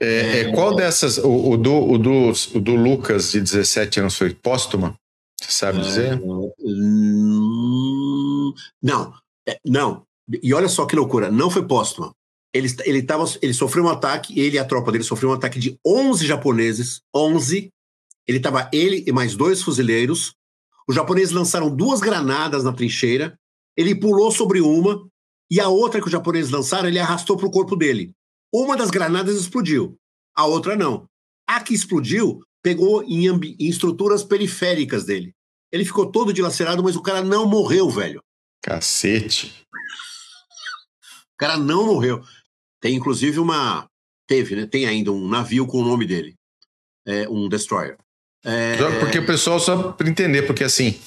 É, é, qual dessas, o, o, do, o, do, o do Lucas de 17 anos foi póstuma? Você sabe é, dizer? Hum, não, é, não. E olha só que loucura, não foi póstuma. Ele, ele, tava, ele sofreu um ataque, ele e a tropa dele sofreu um ataque de 11 japoneses, 11. Ele estava ele e mais dois fuzileiros. Os japoneses lançaram duas granadas na trincheira. Ele pulou sobre uma e a outra que os japoneses lançaram, ele arrastou para o corpo dele. Uma das granadas explodiu, a outra não. A que explodiu pegou em, em estruturas periféricas dele. Ele ficou todo dilacerado, mas o cara não morreu, velho. Cacete. O cara não morreu. Tem inclusive uma. Teve, né? Tem ainda um navio com o nome dele. É, um destroyer. É... Porque o pessoal, só para entender, porque assim,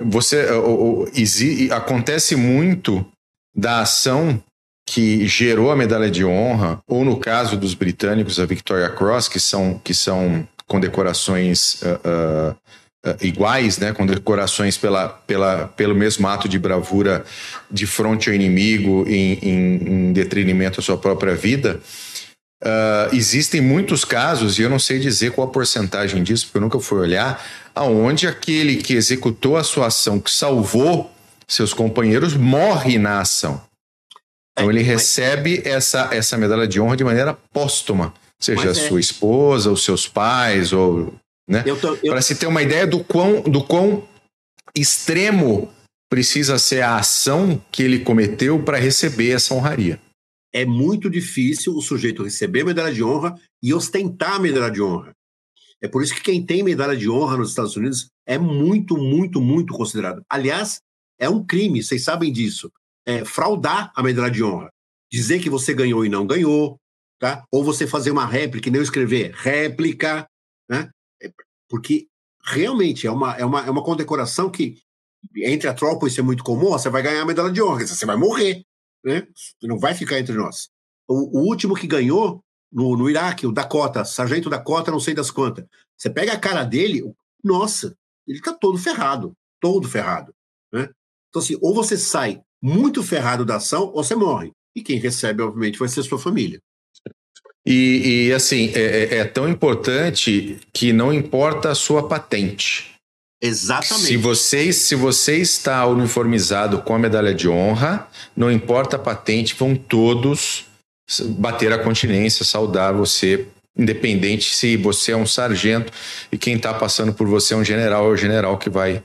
você o, o, acontece muito da ação que gerou a medalha de honra, ou no caso dos britânicos, a Victoria Cross, que são, que são condecorações uh, uh, iguais, né, condecorações pela, pela, pelo mesmo ato de bravura de fronte ao inimigo em, em, em detrimento à sua própria vida. existem muitos casos, e eu não sei dizer qual a porcentagem disso, porque eu nunca fui olhar, aonde aquele que executou a sua ação, que salvou seus companheiros, morre na ação. Então ele recebe essa, essa medalha de honra de maneira póstuma, seja a é. sua esposa, os seus pais, ou. Né? Para se ter uma ideia do quão, do quão extremo precisa ser a ação que ele cometeu para receber essa honraria. É muito difícil o sujeito receber a medalha de honra e ostentar a medalha de honra. É por isso que quem tem medalha de honra nos Estados Unidos é muito, muito, muito considerado. Aliás, é um crime, vocês sabem disso é, fraudar a medalha de honra. Dizer que você ganhou e não ganhou, tá? Ou você fazer uma réplica e não escrever réplica, né? Porque realmente é uma, é uma, é uma condecoração que, entre a tropa, isso é muito comum, você vai ganhar a medalha de honra, você vai morrer, né? Você não vai ficar entre nós. O, o último que ganhou no, no Iraque, o Dakota, sargento Dakota, não sei das quantas. Você pega a cara dele, nossa, ele tá todo ferrado, todo ferrado, né? Então, assim, ou você sai muito ferrado da ação, ou você morre. E quem recebe, obviamente, vai ser sua família. E, e assim, é, é, é tão importante que não importa a sua patente. Exatamente. Se você, se você está uniformizado com a medalha de honra, não importa a patente, vão todos bater a continência, saudar você, independente se você é um sargento e quem está passando por você é um general, é o general que vai.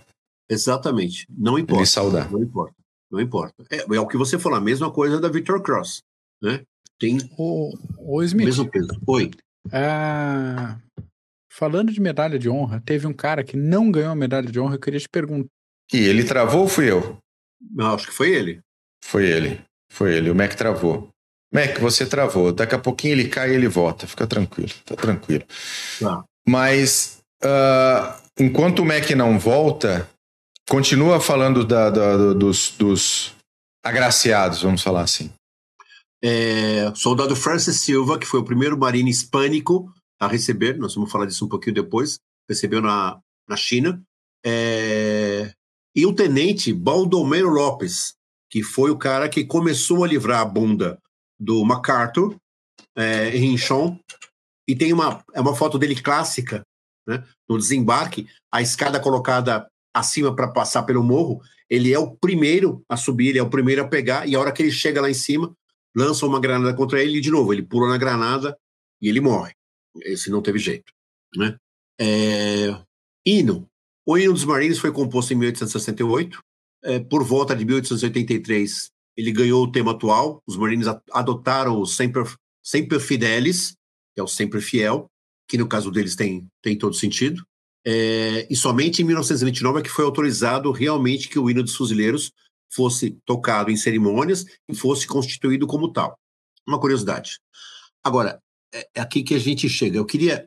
Exatamente. Não importa. saudar. Não importa. Não importa. É, é o que você falou, a mesma coisa da Victor Cross. Né? Tem o, o Smith, o mesmo peso. Oi. É, falando de medalha de honra, teve um cara que não ganhou a medalha de honra, eu queria te perguntar. E ele travou ou fui eu? Não, acho que foi ele. Foi ele. Foi ele. O Mac travou. Mac, você travou. Daqui a pouquinho ele cai e ele volta. Fica tranquilo. Tá tranquilo. Tá. Mas uh, enquanto o Mac não volta, Continua falando da, da, dos, dos agraciados, vamos falar assim. É, soldado Francis Silva, que foi o primeiro marine hispânico a receber, nós vamos falar disso um pouquinho depois, recebeu na, na China. É, e o tenente Baldomero Lopes, que foi o cara que começou a livrar a bunda do MacArthur é, em Rinchon. E tem uma, é uma foto dele clássica, né, no desembarque, a escada colocada acima para passar pelo morro, ele é o primeiro a subir, ele é o primeiro a pegar, e a hora que ele chega lá em cima, lança uma granada contra ele e de novo, ele pula na granada e ele morre. Esse não teve jeito. Né? É... Hino. O hino dos Marines foi composto em 1868. É, por volta de 1883, ele ganhou o tema atual. Os Marines adotaram o Sempre, sempre Fidelis, que é o Sempre Fiel, que no caso deles tem, tem todo sentido. É, e somente em 1929 é que foi autorizado realmente que o hino dos fuzileiros fosse tocado em cerimônias e fosse constituído como tal. Uma curiosidade. Agora, é, é aqui que a gente chega. Eu queria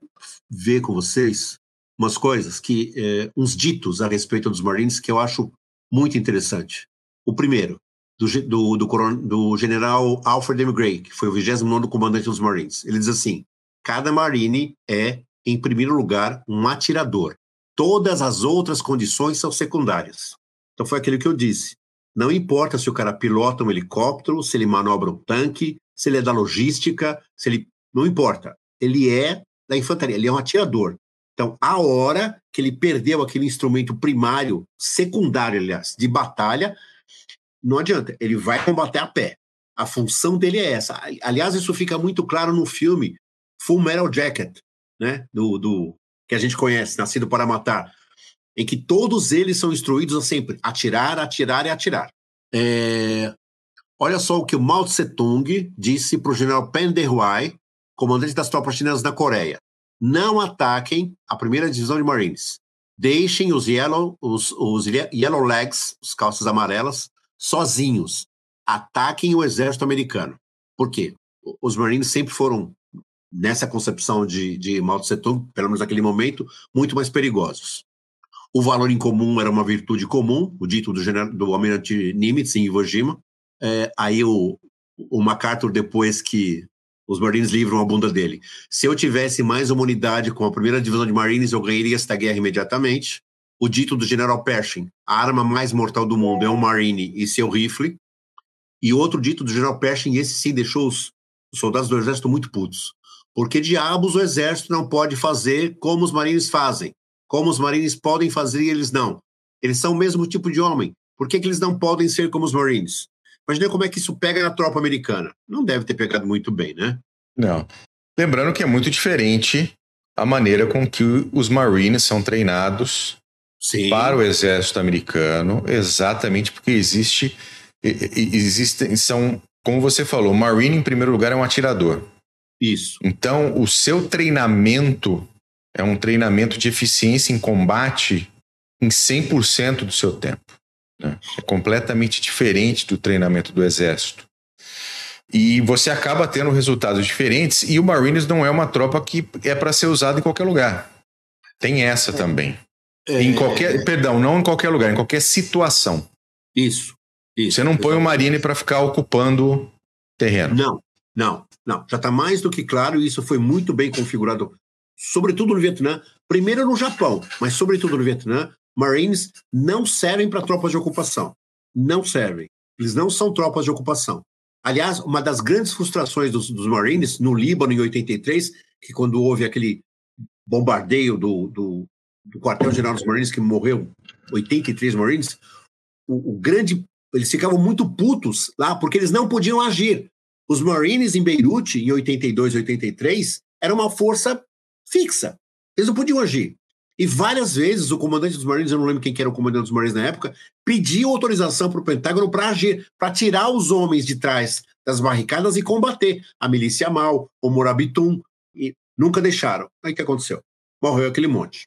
ver com vocês umas coisas que é, uns ditos a respeito dos Marines que eu acho muito interessante. O primeiro, do, do, do, do general Alfred M. Gray, que foi o 29º comandante dos Marines. Ele diz assim, cada Marine é em primeiro lugar, um atirador. Todas as outras condições são secundárias. Então foi aquilo que eu disse. Não importa se o cara pilota um helicóptero, se ele manobra um tanque, se ele é da logística, se ele. Não importa. Ele é da infantaria, ele é um atirador. Então, a hora que ele perdeu aquele instrumento primário, secundário, aliás, de batalha, não adianta, ele vai combater a pé. A função dele é essa. Aliás, isso fica muito claro no filme Full Metal Jacket, né? Do, do que a gente conhece, Nascido para Matar, em que todos eles são instruídos a sempre atirar, atirar e atirar. É... Olha só o que o Mao Tse Tung disse para o general Pen Dehuai, comandante das tropas chinesas na Coreia não ataquem a primeira divisão de Marines. Deixem os Yellow, os, os yellow Legs, os calças amarelas, sozinhos. Ataquem o exército americano. Por quê? Os Marines sempre foram, nessa concepção de, de Mao Tse Tung, pelo menos naquele momento, muito mais perigosos. O valor em comum era uma virtude comum, o dito do, do almirante Nimitz em Iwo Jima. É, aí o, o MacArthur, depois que os Marines livram a bunda dele. Se eu tivesse mais uma unidade com a primeira divisão de Marines, eu ganharia esta guerra imediatamente. O dito do General Pershing, a arma mais mortal do mundo é um Marine e seu rifle. E outro dito do General Pershing, esse sim deixou os soldados do exército muito putos. Porque diabos o exército não pode fazer como os marines fazem? Como os marines podem fazer e eles não? Eles são o mesmo tipo de homem. Por que, que eles não podem ser como os marines? Imagina como é que isso pega na tropa americana. Não deve ter pegado muito bem, né? Não. Lembrando que é muito diferente a maneira com que os Marines são treinados Sim. para o exército americano, exatamente porque existe, existem, são, como você falou, Marine em primeiro lugar é um atirador. Isso. Então, o seu treinamento é um treinamento de eficiência em combate em 100% do seu tempo. Né? É completamente diferente do treinamento do exército. E você acaba tendo resultados diferentes, e o Marines não é uma tropa que é para ser usada em qualquer lugar. Tem essa também. É, em qualquer, perdão, não em qualquer lugar, em qualquer situação. Isso. isso você não põe o Marine para ficar ocupando terreno. Não, não, não. Já está mais do que claro, e isso foi muito bem configurado, sobretudo no Vietnã, primeiro no Japão, mas sobretudo no Vietnã, Marines não servem para tropas de ocupação. Não servem. Eles não são tropas de ocupação. Aliás, uma das grandes frustrações dos, dos Marines no Líbano em 83, que quando houve aquele bombardeio do, do, do quartel-general dos Marines, que morreu 83 Marines, o, o, grande. Eles ficavam muito putos lá, porque eles não podiam agir. Os Marines em Beirute, em 82 e 83, era uma força fixa. Eles não podiam agir. E várias vezes o comandante dos Marines, eu não lembro quem era o comandante dos Marines na época, pediu autorização para o Pentágono para agir, para tirar os homens de trás das barricadas e combater a milícia mal, o Morabitum, e nunca deixaram. Aí o que aconteceu? Morreu aquele monte.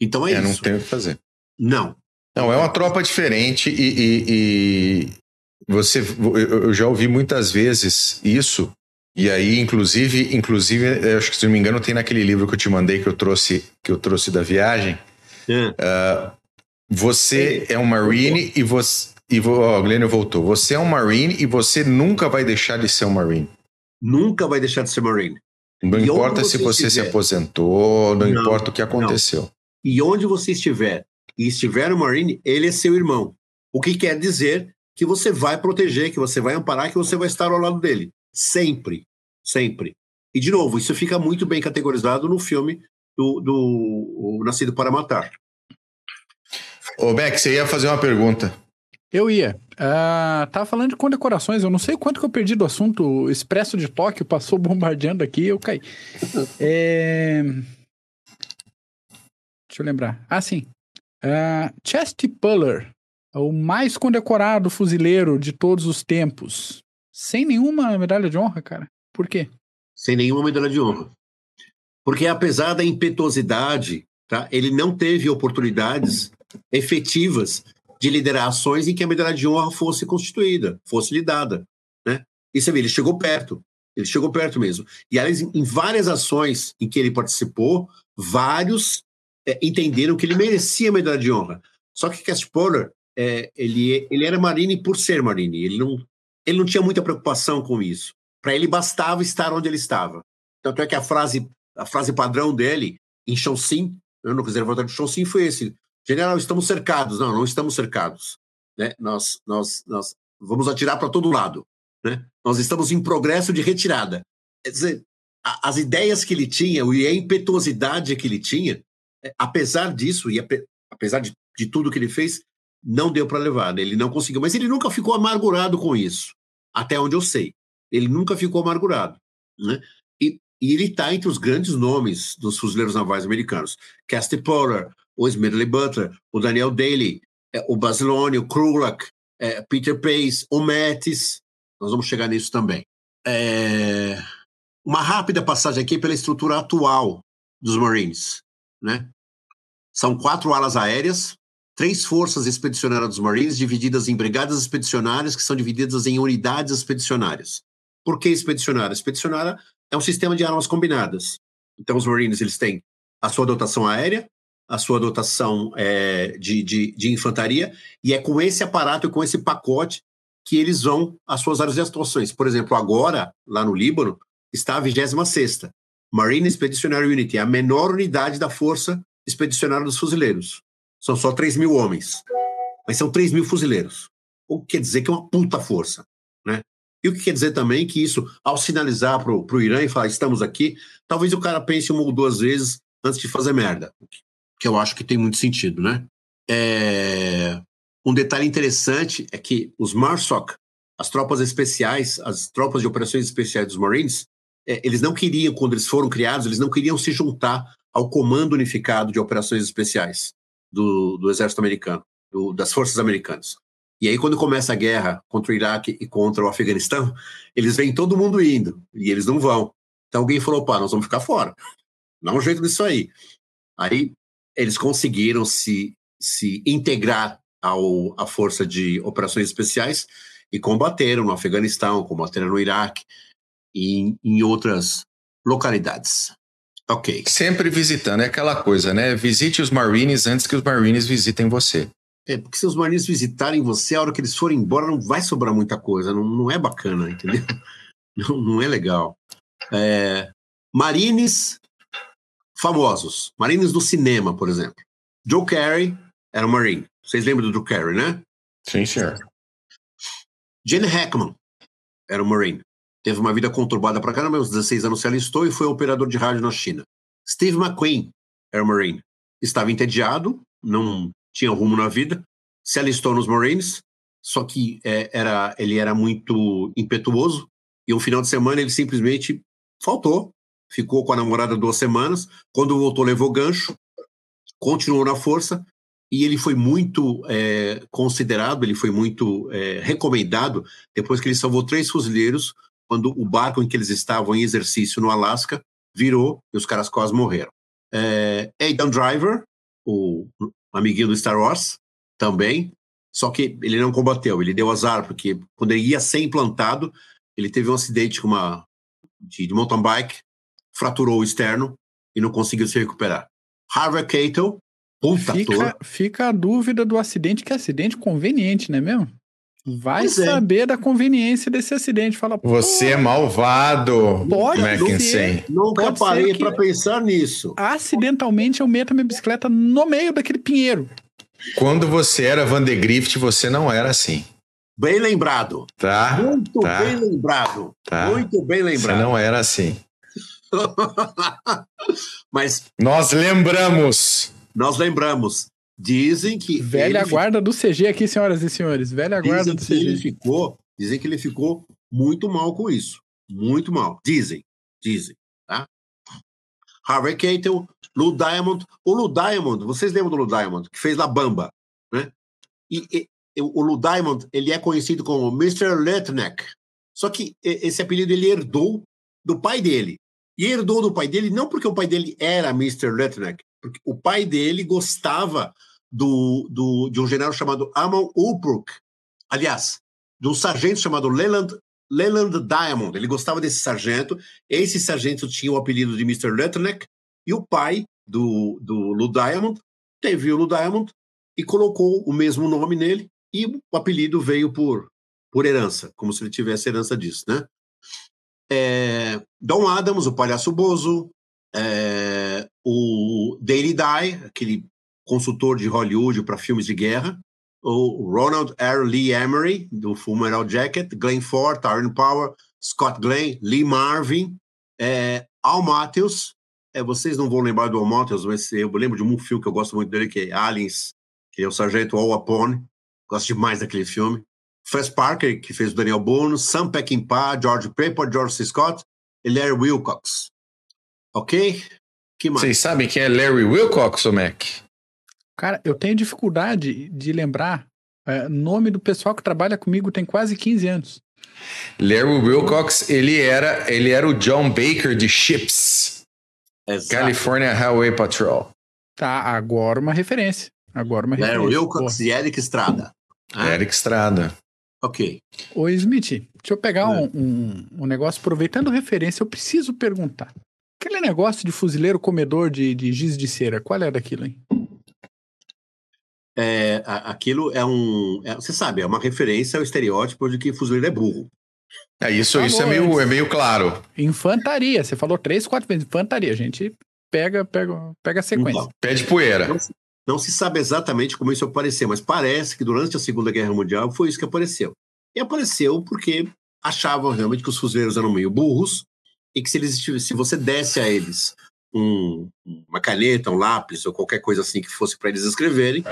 Então é, é isso. Não tem o que fazer. Não. Não, é uma tropa diferente e, e, e você, eu já ouvi muitas vezes isso e aí, inclusive, inclusive, acho que se não me engano, tem naquele livro que eu te mandei que eu trouxe, que eu trouxe da viagem. Uh, você é, um Marine e você. E oh, Glênio voltou. Você é um Marine e você nunca vai deixar de ser um Marine. Nunca vai deixar de ser Marine. Não e importa você se você estiver. se aposentou, não, não, importa o que aconteceu. Não. E onde você estiver e estiver um Marine, ele é seu irmão. O que quer dizer que você vai proteger, que você vai amparar, que você vai estar ao lado dele. Sempre. Sempre. E, de novo, isso fica muito bem categorizado no filme do, do Nascido para Matar. Ô, Beck, você ia fazer uma pergunta. Eu ia. Uh, tava falando de condecorações, eu não sei quanto que eu perdi do assunto. O Expresso de Tóquio passou bombardeando aqui eu caí. é... Deixa eu lembrar. Ah, sim. Uh, Chesty Puller, o mais condecorado fuzileiro de todos os tempos. Sem nenhuma medalha de honra, cara. Por quê? Sem nenhuma medalha de honra. Porque apesar da impetuosidade, tá, ele não teve oportunidades efetivas de liderar ações em que a medalha de honra fosse constituída, fosse lhe dada. Né? Você vê, ele chegou perto. Ele chegou perto mesmo. E, aliás, em várias ações em que ele participou, vários é, entenderam que ele merecia a medalha de honra. Só que Cass Poller, é, ele, ele era marine por ser marine. Ele não, ele não tinha muita preocupação com isso. Para ele bastava estar onde ele estava. Tanto é que a frase, a frase padrão dele, em Chonsin, no reservatório de Chonsin, foi esse: General, estamos cercados. Não, não estamos cercados. né? Nós, nós, nós vamos atirar para todo lado, né? Nós estamos em progresso de retirada. Quer dizer, a, as ideias que ele tinha e a impetuosidade que ele tinha, é, apesar disso e apesar de, de tudo que ele fez, não deu para levar, né? ele não conseguiu. Mas ele nunca ficou amargurado com isso, até onde eu sei. Ele nunca ficou amargurado. Né? E, e ele está entre os grandes nomes dos fuzileiros navais americanos. Casty Porter, o Smedley Butler, o Daniel Daly, é, o Basilone, o Krulak, é, Peter Pace, o Mattis. Nós vamos chegar nisso também. É... Uma rápida passagem aqui pela estrutura atual dos Marines. Né? São quatro alas aéreas, três forças expedicionárias dos Marines, divididas em brigadas expedicionárias, que são divididas em unidades expedicionárias. Por que expedicionária? Expedicionária é um sistema de armas combinadas. Então, os Marines eles têm a sua dotação aérea, a sua dotação é, de, de, de, infantaria, e é com esse aparato e com esse pacote que eles vão às suas áreas de atuações. Por exemplo, agora, lá no Líbano, está a 26ª Marine Expeditionary Unity, a menor unidade da força expedicionária dos fuzileiros. São só 3 mil homens, mas são 3 mil fuzileiros. O que quer dizer que é uma puta força, né? E o que quer dizer também que isso, ao sinalizar para o Irã e falar estamos aqui, talvez o cara pense uma ou duas vezes antes de fazer merda que eu acho que tem muito sentido, né? É... Um detalhe interessante é que os MARSOC, as tropas especiais, as tropas de operações especiais dos Marines, é, eles não queriam, quando eles foram criados, eles não queriam se juntar ao Comando Unificado de Operações Especiais do, do Exército Americano, do, das Forças Americanas. E aí, quando começa a guerra contra o Iraque e contra o Afeganistão, eles veem todo mundo indo e eles não vão. Então alguém falou: pá, nós vamos ficar fora. Dá um jeito disso aí. Aí eles conseguiram se, se integrar ao, à força de operações especiais e combateram no Afeganistão, combateram no Iraque e em, em outras localidades. Ok. Sempre visitando, é aquela coisa, né? Visite os Marines antes que os Marines visitem você. É, porque se os Marines visitarem você, a hora que eles forem embora, não vai sobrar muita coisa. Não, não é bacana, entendeu? não, não é legal. É, Marines famosos, marines do cinema, por exemplo. Joe Carey era um marine. Vocês lembram do Joe Carey, né? Sim, senhor. Gene Hackman era um marine. Teve uma vida conturbada para caramba, aos 16 anos se alistou e foi operador de rádio na China. Steve McQueen era um marine. Estava entediado, não tinha rumo na vida, se alistou nos Marines, só que é, era, ele era muito impetuoso e um final de semana ele simplesmente faltou ficou com a namorada duas semanas. Quando voltou, levou gancho, continuou na força e ele foi muito é, considerado, ele foi muito é, recomendado depois que ele salvou três fuzileiros quando o barco em que eles estavam em exercício no Alasca virou e os caras quase morreram. É, Aidan Driver, o amiguinho do Star Wars, também, só que ele não combateu, ele deu azar, porque quando ele ia ser implantado, ele teve um acidente com uma, de, de mountain bike fraturou o externo e não conseguiu se recuperar. Harvey Keitel, puta fica, ator. Fica a dúvida do acidente, que é acidente conveniente, não é mesmo? Vai pois é. saber é. da conveniência desse acidente. Fala, Você é malvado, pode Mackensen. Nunca pode parei para pensar nisso. Acidentalmente eu meto a minha bicicleta no meio daquele pinheiro. Quando você era Van de Grift, você não era assim. Bem lembrado. Tá. Muito tá, bem lembrado. Tá. Muito bem lembrado. Você não era assim. Mas. Nós lembramos. Nós lembramos. Dizem que. Velha guarda do CG aqui, senhoras e senhores. Velha guarda do CG. Ele ficou, dizem que ele ficou muito mal com isso. Muito mal. Dizem. Dizem. Tá? Harvey Keitel, Lou Diamond. O Lou Diamond, vocês lembram do Lou Diamond, que fez La Bamba, né? E, e o Lou Diamond, ele é conhecido como Mr. Letneck. Só que esse apelido ele herdou do pai dele. E herdou do pai dele não porque o pai dele era Mr. Letneck, porque o pai dele gostava do, do, de um general chamado Amon Ulbrook, aliás, de um sargento chamado Leland, Leland Diamond. Ele gostava desse sargento. Esse sargento tinha o apelido de Mr. Letneck e o pai do, do Lou Diamond teve o Lou Diamond e colocou o mesmo nome nele e o apelido veio por, por herança, como se ele tivesse herança disso, né? é, Don Adams, o Palhaço Bozo, é, o Danny Dye, aquele consultor de Hollywood para filmes de guerra, o Ronald R. Lee Emery, do Full Metal Jacket, Glenn Ford, Tyrone Power, Scott Glenn, Lee Marvin, é, Al Matthews, é, vocês não vão lembrar do Al Matthews, mas eu lembro de um filme que eu gosto muito dele, que é Aliens, que é o Sargento Al Apone, gosto demais daquele filme. Fess Parker, que fez o Daniel Boone, Sam Peckinpah, George Pepper, George C. Scott e Larry Wilcox. Ok? Que mais? Vocês sabem quem é Larry Wilcox, o Mac? Cara, eu tenho dificuldade de lembrar é, nome do pessoal que trabalha comigo tem quase 15 anos. Larry Wilcox, ele era, ele era o John Baker de Chips. Exato. California Highway Patrol. Tá, agora uma referência. Agora uma Larry referência. Wilcox e Eric Estrada. Ah. Eric Estrada. Ok. Ô, Smith, deixa eu pegar é. um, um, um, negócio, aproveitando referência, eu preciso perguntar. Aquele negócio de fuzileiro comedor de, de giz de cera, qual era aquilo, hein? É, aquilo é um. É, você sabe, é uma referência ao estereótipo de que fuzileiro é burro. É isso, isso é meio, é meio claro. Infantaria, você falou três, quatro vezes. Infantaria, a gente pega, pega, pega a sequência. Então, Pede poeira. Não, não se sabe exatamente como isso apareceu, mas parece que durante a Segunda Guerra Mundial foi isso que apareceu. E apareceu porque achavam realmente que os fuzileiros eram meio burros e que se, eles, se você desse a eles um, uma caneta, um lápis ou qualquer coisa assim que fosse para eles escreverem,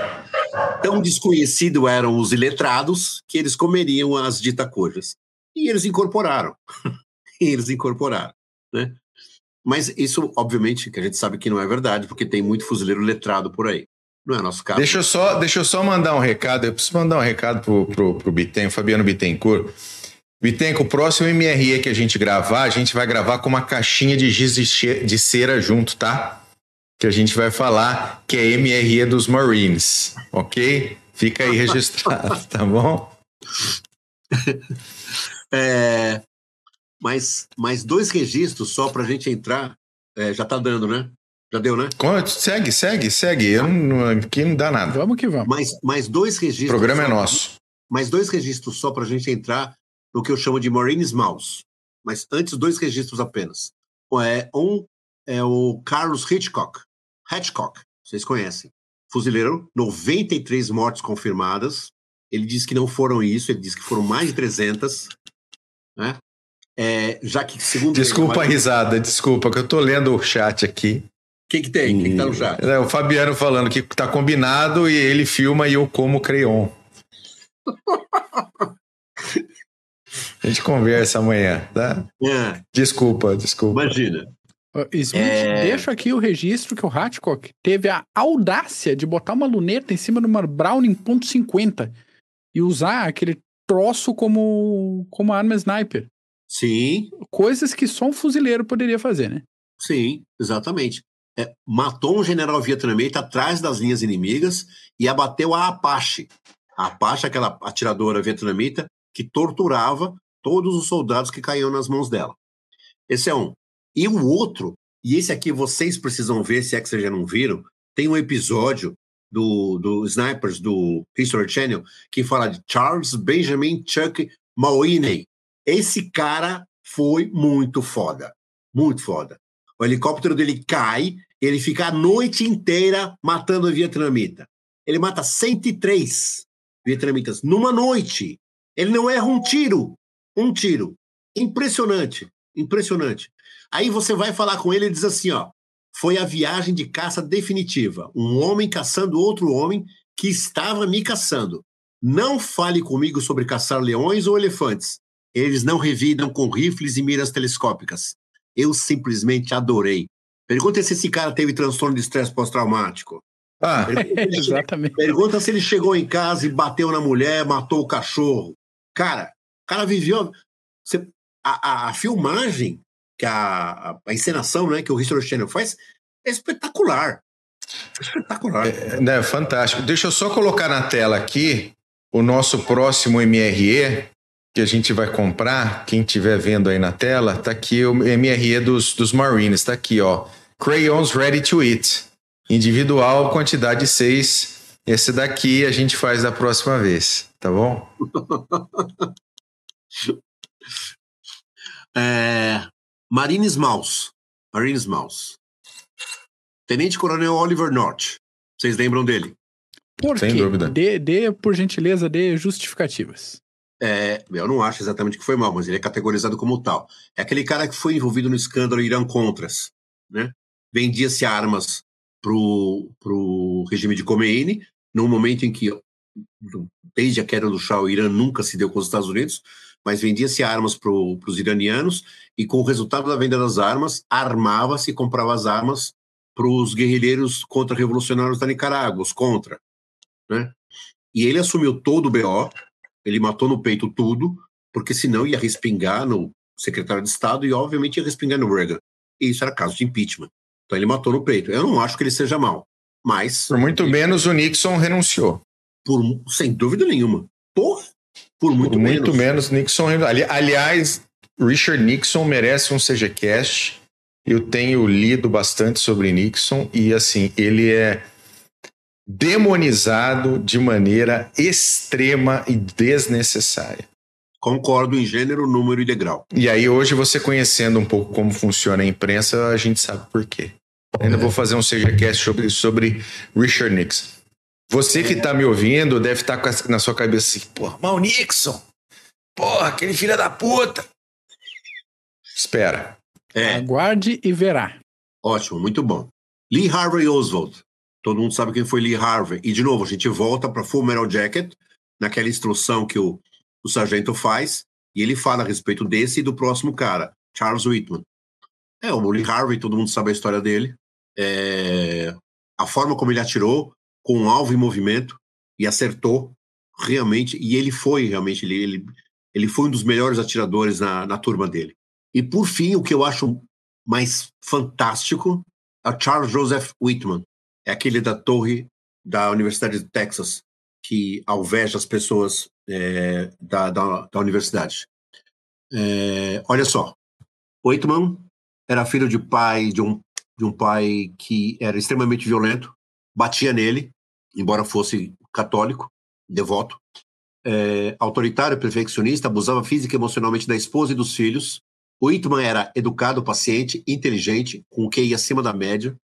tão desconhecido eram os iletrados que eles comeriam as ditacojas. E eles incorporaram. e eles incorporaram, né? Mas isso, obviamente, que a gente sabe que não é verdade, porque tem muito fuzileiro letrado por aí. Não é nosso caso. Deixa eu só, deixa eu só mandar um recado. Eu preciso mandar um recado pro, pro, pro Biten, Fabiano Bittencourt. Bittencourt, o próximo MRE que a gente gravar, a gente vai gravar com uma caixinha de giz de cera junto, tá? Que a gente vai falar que é MRE dos Marines, ok? Fica aí registrado, tá bom? É, mais, mais dois registros só para a gente entrar. É, já tá dando, né? Já deu, né? Segue, segue, segue. Eu não, aqui não dá nada. Vamos que vamos. Mais, mais dois registros. O programa é nosso. Mais dois registros só para a gente entrar no que eu chamo de Marines Mouse. Mas antes, dois registros apenas. É, um é o Carlos Hitchcock. Hitchcock, vocês conhecem. Fuzileiro, 93 mortes confirmadas. Ele diz que não foram isso, ele diz que foram mais de 300. Né? É, já que, segundo Desculpa ele, a risada, desculpa, que eu tô lendo o chat aqui. O que, que tem? O que, que tá no chat? É, o Fabiano falando que tá combinado e ele filma e eu como crayon. A gente conversa amanhã, tá? É. Desculpa, desculpa. Imagina. Smith, é... deixa aqui o registro que o Hatchcock teve a audácia de botar uma luneta em cima de uma Browning .50 e usar aquele troço como, como arma sniper. Sim. Coisas que só um fuzileiro poderia fazer, né? Sim, exatamente é, matou um general vietnamita atrás das linhas inimigas e abateu a Apache. A Apache, aquela atiradora vietnamita que torturava todos os soldados que caíam nas mãos dela. Esse é um. E o outro, e esse aqui vocês precisam ver, se é que vocês já não viram, tem um episódio do, do Snipers do History Channel que fala de Charles Benjamin Chuck Mauney. Esse cara foi muito foda. Muito foda. O helicóptero dele cai, ele fica a noite inteira matando vietnamita. Ele mata 103 vietnamitas numa noite. Ele não erra um tiro. Um tiro. Impressionante. Impressionante. Aí você vai falar com ele e diz assim: ó, foi a viagem de caça definitiva. Um homem caçando outro homem que estava me caçando. Não fale comigo sobre caçar leões ou elefantes. Eles não revidam com rifles e miras telescópicas. Eu simplesmente adorei. Pergunta se esse cara teve transtorno de estresse pós-traumático. Ah, pergunta, exatamente. Pergunta se ele chegou em casa e bateu na mulher, matou o cachorro. Cara, o cara viveu. Você, a, a, a, filmagem, que a, a, encenação né, que o History Channel faz, é espetacular. espetacular. É, né, fantástico. Deixa eu só colocar na tela aqui o nosso próximo MRE, que a gente vai comprar, quem estiver vendo aí na tela, tá aqui o MRE dos, dos Marines, tá aqui, ó. Crayons Ready to Eat. Individual, quantidade 6. Esse daqui a gente faz da próxima vez, tá bom? é, Marines Mouse. Marines Mouse. Tenente Coronel Oliver North. Vocês lembram dele? Por Sem quê? dúvida. Dê, dê, por gentileza, dê justificativas. É, eu não acho exatamente que foi mal, mas ele é categorizado como tal. É aquele cara que foi envolvido no escândalo Irã-Contras, né? Vendia-se armas pro, pro regime de Khomeini, num momento em que, desde a queda do Shah, o Irã nunca se deu com os Estados Unidos, mas vendia-se armas para os iranianos e, com o resultado da venda das armas, armava-se e comprava as armas para os guerrilheiros contra-revolucionários da Nicarágua, os contra. Né? E ele assumiu todo o BO, ele matou no peito tudo, porque senão ia respingar no secretário de Estado e, obviamente, ia respingar no Reagan. E isso era caso de impeachment. Então ele matou no peito. Eu não acho que ele seja mal, mas. Por muito menos o Nixon renunciou. Por, sem dúvida nenhuma. Porra! Por muito, Por muito menos. menos Nixon. Ali- Aliás, Richard Nixon merece um CGCast. Eu tenho lido bastante sobre Nixon e, assim, ele é demonizado de maneira extrema e desnecessária. Concordo em gênero, número e degrau. E aí, hoje, você conhecendo um pouco como funciona a imprensa, a gente sabe por quê. Ainda vou fazer um CGCast sobre, sobre Richard Nixon. Você que tá me ouvindo deve estar essa- na sua cabeça assim, porra, mas o Nixon, porra, aquele filho da puta. Espera. É, Aguarde e verá. ótimo, muito bom. Lee Harvey Oswald. Todo mundo sabe quem foi Lee Harvey. E, de novo, a gente volta para Full Metal Jacket, naquela instrução que o, o sargento faz, e ele fala a respeito desse e do próximo cara, Charles Whitman. É, o Lee Harvey, todo mundo sabe a história dele. É, a forma como ele atirou, com um alvo em movimento, e acertou, realmente, e ele foi, realmente, ele, ele, ele foi um dos melhores atiradores na, na turma dele. E, por fim, o que eu acho mais fantástico é o Charles Joseph Whitman. É aquele da torre da Universidade de Texas, que alveja as pessoas é, da, da, da universidade. É, olha só, Whitman era filho de pai de um, de um pai que era extremamente violento, batia nele, embora fosse católico, devoto, é, autoritário, perfeccionista, abusava física e emocionalmente da esposa e dos filhos. O Whitman era educado, paciente, inteligente, com o QI acima da média,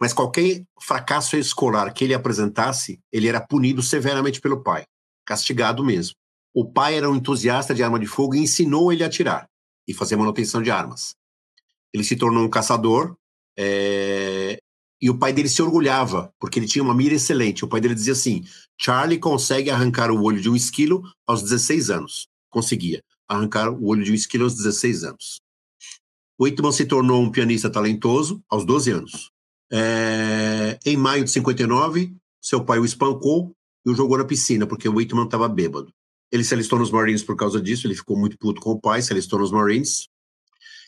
mas qualquer fracasso escolar que ele apresentasse, ele era punido severamente pelo pai, castigado mesmo. O pai era um entusiasta de arma de fogo e ensinou ele a atirar e fazer manutenção de armas. Ele se tornou um caçador é, e o pai dele se orgulhava, porque ele tinha uma mira excelente. O pai dele dizia assim: Charlie consegue arrancar o olho de um esquilo aos 16 anos. Conseguia arrancar o olho de um esquilo aos 16 anos. Whitman se tornou um pianista talentoso aos 12 anos. É, em maio de 59, seu pai o espancou e o jogou na piscina, porque o Whitman estava bêbado. Ele se alistou nos Marines por causa disso, ele ficou muito puto com o pai, se alistou nos Marines.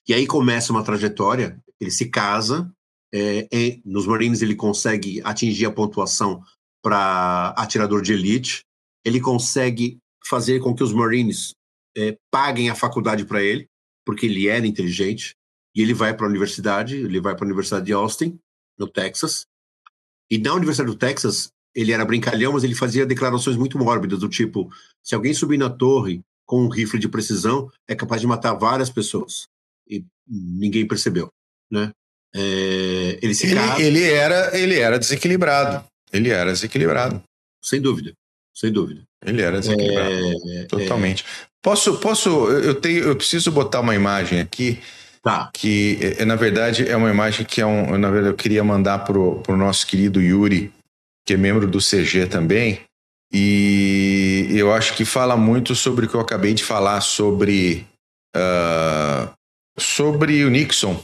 E aí começa uma trajetória, ele se casa, é, nos Marines ele consegue atingir a pontuação para atirador de elite, ele consegue fazer com que os Marines é, paguem a faculdade para ele, porque ele era inteligente, e ele vai para a universidade, ele vai para a Universidade de Austin, no Texas. E na Universidade do Texas, ele era brincalhão, mas ele fazia declarações muito mórbidas, do tipo: se alguém subir na torre com um rifle de precisão, é capaz de matar várias pessoas. E ninguém percebeu, né? É, ele se Ele, casa, ele era, ele era desequilibrado. Ele era desequilibrado. sem dúvida, sem dúvida. Ele era desequilibrado. É, Totalmente. Posso, posso, eu tenho, eu preciso botar uma imagem aqui tá, que, é, na verdade, é uma imagem que é um, na verdade, eu queria mandar pro, pro nosso querido Yuri, que é membro do CG também, e eu acho que fala muito sobre o que eu acabei de falar sobre ah, sobre o Nixon,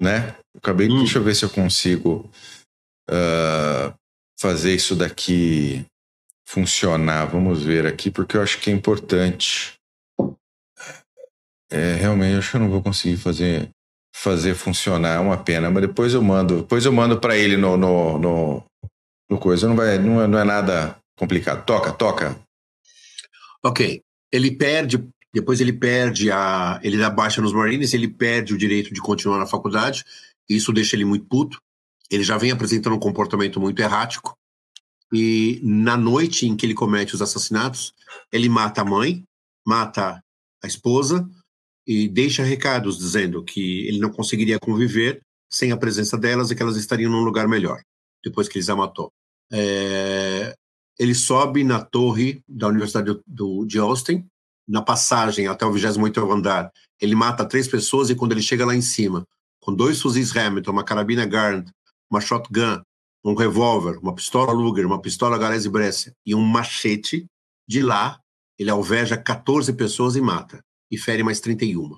né? Acabei, Hum. deixa eu ver se eu consigo ah, fazer isso daqui funcionar. Vamos ver aqui, porque eu acho que é importante. É, realmente, acho que eu não vou conseguir fazer fazer funcionar, é uma pena, mas depois eu mando, depois eu mando para ele no, no, no, no coisa, não vai, não é, não é nada complicado. Toca, toca. ok. Ele perde, depois ele perde a. Ele dá baixa nos Marines, ele perde o direito de continuar na faculdade, isso deixa ele muito puto. Ele já vem apresentando um comportamento muito errático. E na noite em que ele comete os assassinatos, ele mata a mãe, mata a esposa e deixa recados dizendo que ele não conseguiria conviver sem a presença delas e que elas estariam num lugar melhor, depois que eles a matou. É, ele sobe na torre da Universidade do, de Austin, na passagem até o 28 andar. Ele mata três pessoas e quando ele chega lá em cima, com dois fuzis Hamilton, uma carabina Garand, uma shotgun, um revólver, uma pistola Luger, uma pistola Galese Brescia e um machete, de lá ele alveja 14 pessoas e mata, e fere mais 31.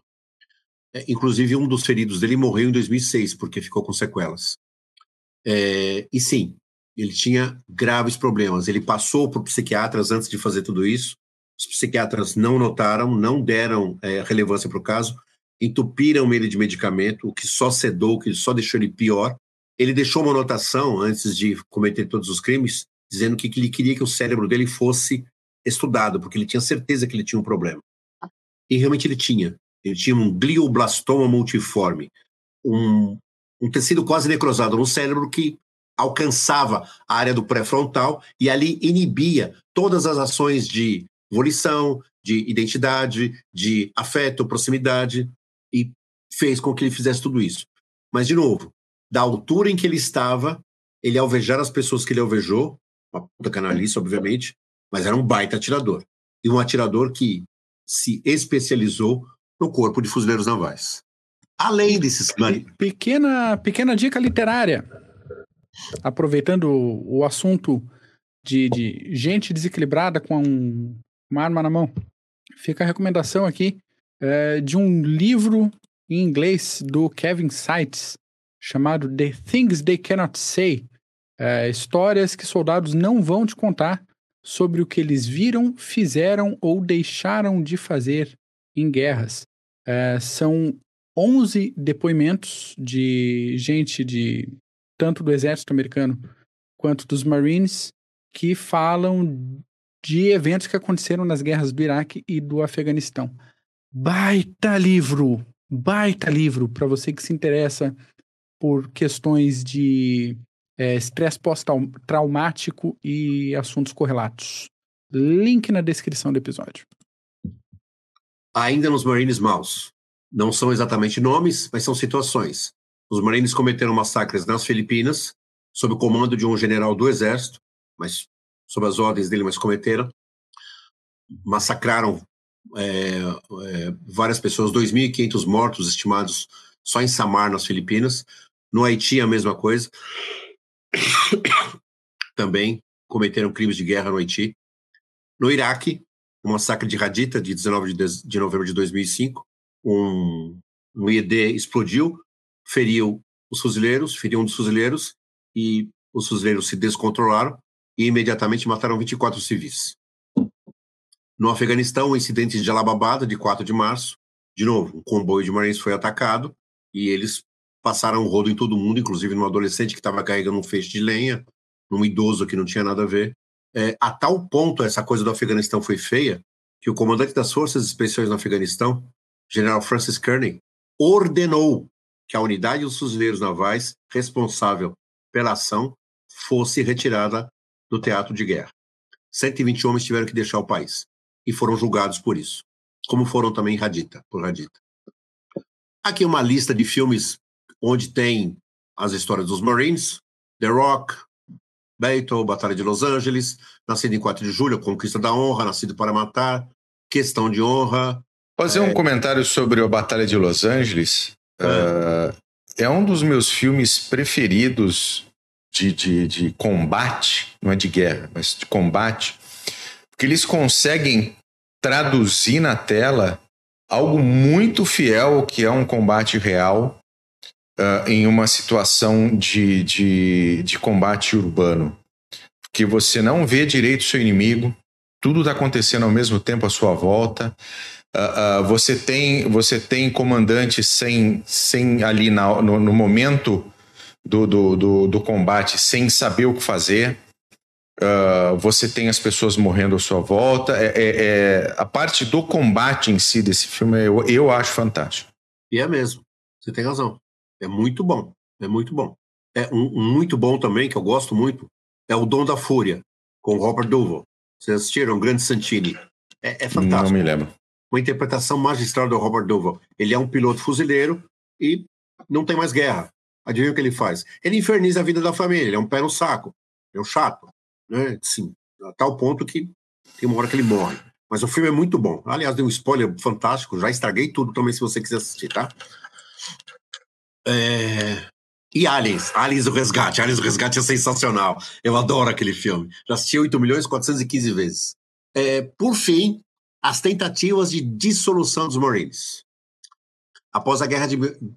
É, inclusive, um dos feridos dele morreu em 2006, porque ficou com sequelas. É, e sim, ele tinha graves problemas. Ele passou por psiquiatras antes de fazer tudo isso. Os psiquiatras não notaram, não deram é, relevância para o caso, entupiram ele de medicamento, o que só cedou, o que só deixou ele pior. Ele deixou uma anotação antes de cometer todos os crimes, dizendo que ele queria que o cérebro dele fosse estudado, porque ele tinha certeza que ele tinha um problema. E realmente ele tinha. Ele tinha um glioblastoma multiforme, um, um tecido quase necrosado no cérebro que alcançava a área do pré-frontal e ali inibia todas as ações de volição, de identidade, de afeto, proximidade, e fez com que ele fizesse tudo isso. Mas, de novo, da altura em que ele estava, ele alvejar as pessoas que ele alvejou, uma puta canalice, obviamente, mas era um baita atirador. E um atirador que se especializou no corpo de fuzileiros navais. Além desses... Pequena, pequena dica literária. Aproveitando o assunto de, de gente desequilibrada com um, uma arma na mão, fica a recomendação aqui é, de um livro em inglês do Kevin Seitz, chamado The Things They Cannot Say é, histórias que soldados não vão te contar sobre o que eles viram, fizeram ou deixaram de fazer em guerras. É, são 11 depoimentos de gente de tanto do exército americano quanto dos Marines que falam de eventos que aconteceram nas guerras do Iraque e do Afeganistão. Baita livro, baita livro para você que se interessa por questões de é, estresse pós-traumático e assuntos correlatos. Link na descrição do episódio. Ainda nos Marines Maus. Não são exatamente nomes, mas são situações. Os Marines cometeram massacres nas Filipinas, sob o comando de um general do Exército, mas sob as ordens dele, mas cometeram. Massacraram é, é, várias pessoas, 2.500 mortos estimados só em Samar, nas Filipinas. No Haiti, a mesma coisa. Também cometeram crimes de guerra no Haiti. No Iraque, o massacre de Haditha, de 19 de, de novembro de 2005, um, um IED explodiu, feriu os fuzileiros, feriu um dos fuzileiros, e os fuzileiros se descontrolaram e imediatamente mataram 24 civis. No Afeganistão, o incidente de Jalababad, de 4 de março, de novo, um comboio de marines foi atacado e eles passaram o rodo em todo mundo, inclusive num adolescente que estava carregando um feixe de lenha, num idoso que não tinha nada a ver. É, a tal ponto essa coisa do Afeganistão foi feia que o comandante das forças especiais no Afeganistão, General Francis Kearney, ordenou que a unidade dos fuzileiros navais responsável pela ação fosse retirada do teatro de guerra. 120 homens tiveram que deixar o país e foram julgados por isso, como foram também Radita, por Radita. Aqui uma lista de filmes onde tem as histórias dos Marines, The Rock, Battle, Batalha de Los Angeles, Nascido em 4 de Julho, Conquista da Honra, Nascido para Matar, Questão de Honra. Fazer é... um comentário sobre a Batalha de Los Angeles. É. Uh, é um dos meus filmes preferidos de, de, de combate, não é de guerra, mas de combate, porque eles conseguem traduzir na tela algo muito fiel ao que é um combate real uh, em uma situação de, de, de combate urbano. Que você não vê direito o seu inimigo, tudo está acontecendo ao mesmo tempo à sua volta. Uh, uh, você tem você tem comandante sem, sem ali na, no, no momento do, do, do, do, combate sem saber o que fazer. Uh, você tem as pessoas morrendo à sua volta. É, é, é, a parte do combate em si desse filme eu, eu acho fantástico. E é mesmo. Você tem razão. É muito bom. É muito bom. É um, um muito bom também, que eu gosto muito, é o Dom da Fúria, com Robert Duvall. Vocês assistiram? Grande Santini. É, é fantástico. Não me lembro. Uma interpretação magistral do Robert Duvall. Ele é um piloto fuzileiro e não tem mais guerra. Adivinha o que ele faz? Ele inferniza a vida da família, ele é um pé no saco. é o chato, né? Sim, a tal ponto que tem uma hora que ele morre. Mas o filme é muito bom. Aliás, dei um spoiler fantástico, já estraguei tudo também se você quiser assistir, tá? É... E Aliens, Aliens o Resgate. Aliens o Resgate é sensacional. Eu adoro aquele filme. Já assisti 8 milhões e 415 vezes. É, por fim, as tentativas de dissolução dos Marines. Após a guerra de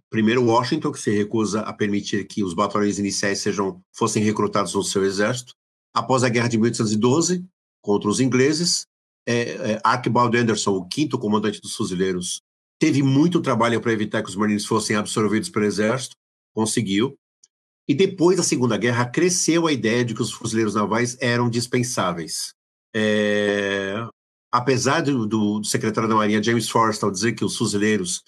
primeiro Washington, que se recusa a permitir que os batalhões iniciais sejam fossem recrutados no seu exército. Após a guerra de 1812 contra os ingleses, é, é, Archibald Anderson, o quinto comandante dos fuzileiros, teve muito trabalho para evitar que os Marines fossem absorvidos pelo exército, conseguiu. E depois da Segunda Guerra, cresceu a ideia de que os fuzileiros navais eram dispensáveis. É, apesar do, do, secretário da Marinha, James Forrestal, dizer que os fuzileiros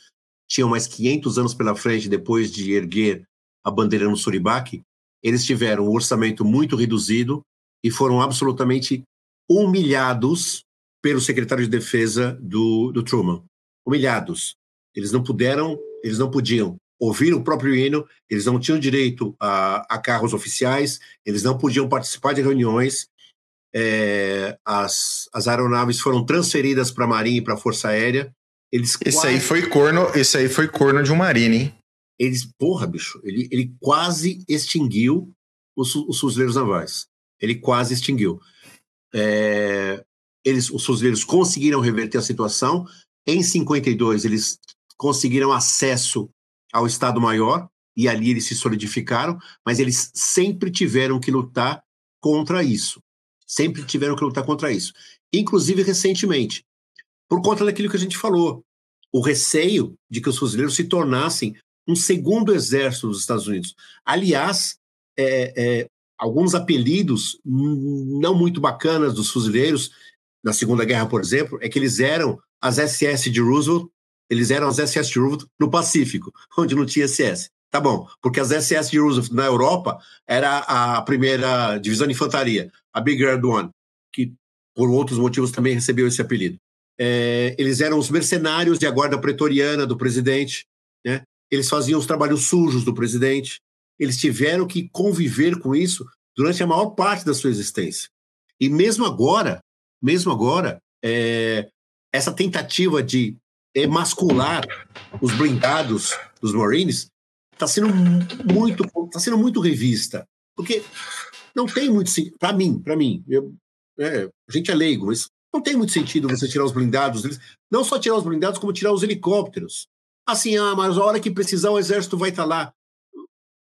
tinham mais 500 anos pela frente depois de erguer a bandeira no Suribaque, eles tiveram um orçamento muito reduzido e foram absolutamente humilhados pelo secretário de defesa do, do Truman. Humilhados. Eles não puderam, eles não podiam ouvir o próprio hino, eles não tinham direito a, a carros oficiais, eles não podiam participar de reuniões, é, as, as aeronaves foram transferidas para a Marinha e para a Força Aérea. Eles esse quase... aí foi corno, esse aí foi corno de um Marine, hein? Eles, porra, bicho, ele, ele quase extinguiu os, os fuzileiros navais. Ele quase extinguiu. É, eles, os fuzileiros conseguiram reverter a situação. Em 52, eles conseguiram acesso ao Estado-Maior e ali eles se solidificaram, mas eles sempre tiveram que lutar contra isso. Sempre tiveram que lutar contra isso. Inclusive recentemente, por conta daquilo que a gente falou, o receio de que os fuzileiros se tornassem um segundo exército dos Estados Unidos. Aliás, é, é, alguns apelidos não muito bacanas dos fuzileiros na Segunda Guerra, por exemplo, é que eles eram as SS de Roosevelt, eles eram as SS de Roosevelt no Pacífico, onde não tinha SS. Tá bom, porque as SS de Roosevelt na Europa era a primeira divisão de infantaria, a Big Red One, que por outros motivos também recebeu esse apelido. É, eles eram os mercenários de a guarda pretoriana do presidente, né? eles faziam os trabalhos sujos do presidente, eles tiveram que conviver com isso durante a maior parte da sua existência. E mesmo agora, mesmo agora, é, essa tentativa de emascular os blindados dos Marines está sendo muito tá sendo muito revista porque não tem muito para mim para mim eu, é, a gente é leigo mas não tem muito sentido você tirar os blindados deles. Não só tirar os blindados como tirar os helicópteros. Assim ah mas a hora que precisar o exército vai estar tá lá.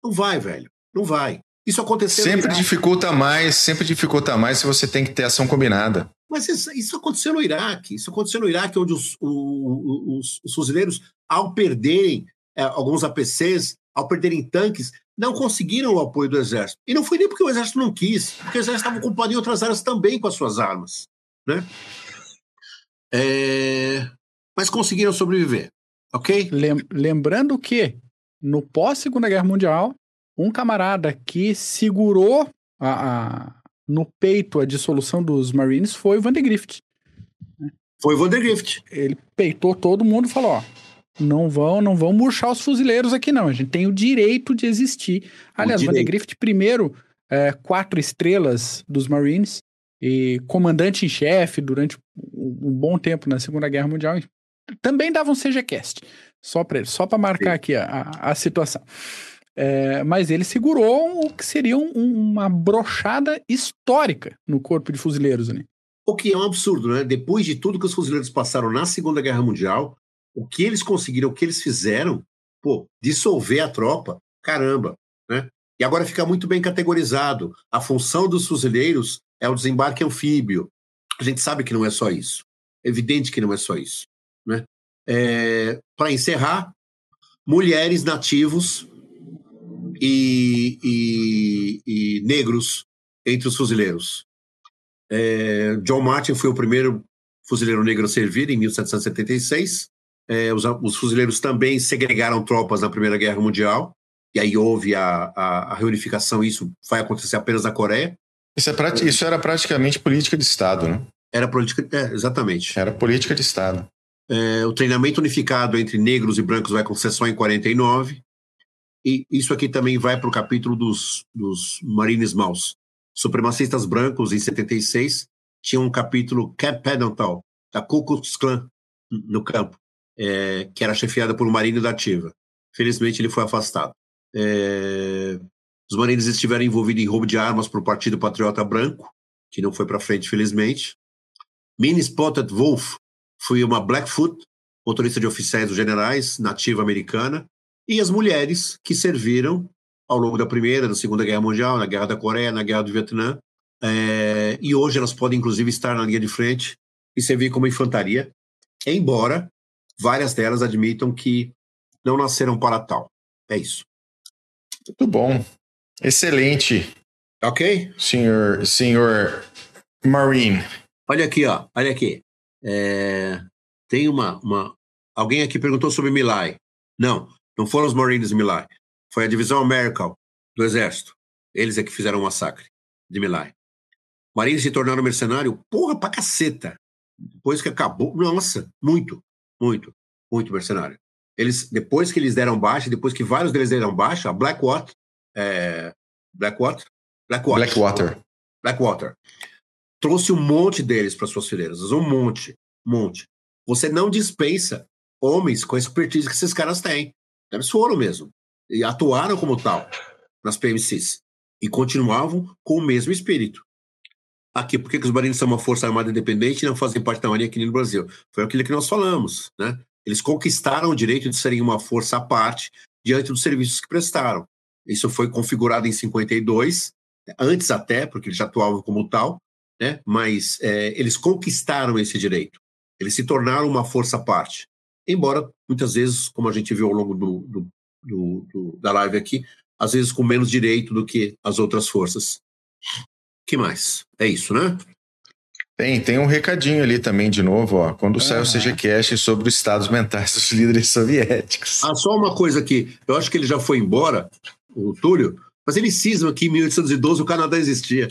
Não vai velho. Não vai. Isso aconteceu sempre dificulta mais sempre dificulta mais se você tem que ter ação combinada. Mas isso, isso, aconteceu no Iraque. Isso aconteceu no Iraque, onde os, os, os fuzileiros, ao perderem é, alguns APCs, ao perderem tanques, não conseguiram o apoio do exército. E não foi nem porque o exército não quis, porque o exército estava ocupado em outras áreas também com as suas armas. Né? É... Mas conseguiram sobreviver. Ok? Lembrando que, no pós-Segunda Guerra Mundial, um camarada que segurou a, a, no peito a dissolução dos Marines foi o Van de Grift. Foi o Van de Grift. Ele peitou todo mundo e falou: ó, não vão, não vão murchar os fuzileiros aqui, não. A gente tem o direito de existir. Aliás, o Van de Grift, primeiro, é, quatro estrelas dos Marines e comandante em chefe durante um bom tempo na Segunda Guerra Mundial. Também dava um CGCast. Só para só marcar Sim. aqui a, a, a situação. É, mas ele segurou o que seria um, uma brochada histórica no corpo de fuzileiros. Né? O que é um absurdo, né? Depois de tudo que os fuzileiros passaram na Segunda Guerra Mundial, o que eles conseguiram, o que eles fizeram, pô, dissolver a tropa, caramba, né? E agora fica muito bem categorizado. A função dos fuzileiros é o desembarque anfíbio. A gente sabe que não é só isso. É evidente que não é só isso. Né? É, Para encerrar, mulheres nativos e, e, e negros entre os fuzileiros. É, John Martin foi o primeiro fuzileiro negro a servir em 1776. É, os, os, fuzileiros também segregaram tropas na Primeira Guerra Mundial, e aí houve a, a, a reunificação. Isso vai acontecer apenas na Coreia. Isso, é, isso era praticamente política de Estado, né? Era política, é, exatamente. Era política de Estado. É, o treinamento unificado entre negros e brancos vai acontecer só em 49. E isso aqui também vai para o capítulo dos, dos Marines Maus. supremacistas brancos, em 76, tinham um capítulo Camp Pendleton, da Ku Klux Klan, no campo, é, que era chefiada por um marino da ativa. Felizmente, ele foi afastado. É, os marines estiveram envolvidos em roubo de armas para o Partido Patriota Branco, que não foi para frente, felizmente. Minnie Spotted Wolf foi uma Blackfoot, motorista de oficiais dos generais, nativa americana, e as mulheres que serviram ao longo da Primeira, da Segunda Guerra Mundial, na Guerra da Coreia, na Guerra do Vietnã, é, e hoje elas podem, inclusive, estar na linha de frente e servir como infantaria, embora várias delas admitam que não nasceram para tal. É isso. Muito bom. Excelente. Ok? Senhor, senhor Marine. Olha aqui, ó. Olha aqui. É, tem uma, uma. Alguém aqui perguntou sobre Milai. Não, não foram os Marines de Milai. Foi a divisão American do Exército. Eles é que fizeram o massacre de Milai. Marines se tornaram mercenário, porra, pra caceta. Depois que acabou, nossa, muito, muito, muito mercenário. Eles, depois que eles deram baixa, depois que vários deles deram baixa, a Blackwater, é, Blackwater, Blackwater, Blackwater, Blackwater, trouxe um monte deles para suas fileiras, um monte, um monte. Você não dispensa homens com a expertise que esses caras têm. Eles foram mesmo e atuaram como tal nas PMCs e continuavam com o mesmo espírito. Aqui, por que, que os marinhos são uma força armada independente e não fazem parte da marinha aqui no Brasil? Foi aquilo que nós falamos, né? Eles conquistaram o direito de serem uma força à parte diante dos serviços que prestaram. Isso foi configurado em 52, antes até, porque eles já atuavam como tal, né? mas é, eles conquistaram esse direito. Eles se tornaram uma força à parte. Embora, muitas vezes, como a gente viu ao longo do, do, do, do da live aqui, às vezes com menos direito do que as outras forças. que mais? É isso, né? Tem, tem um recadinho ali também, de novo, ó. Quando uhum. sai o CGCast sobre os estados mentais dos líderes soviéticos. Ah, só uma coisa aqui. Eu acho que ele já foi embora, o Túlio, mas ele cisma que em 1812 o Canadá existia.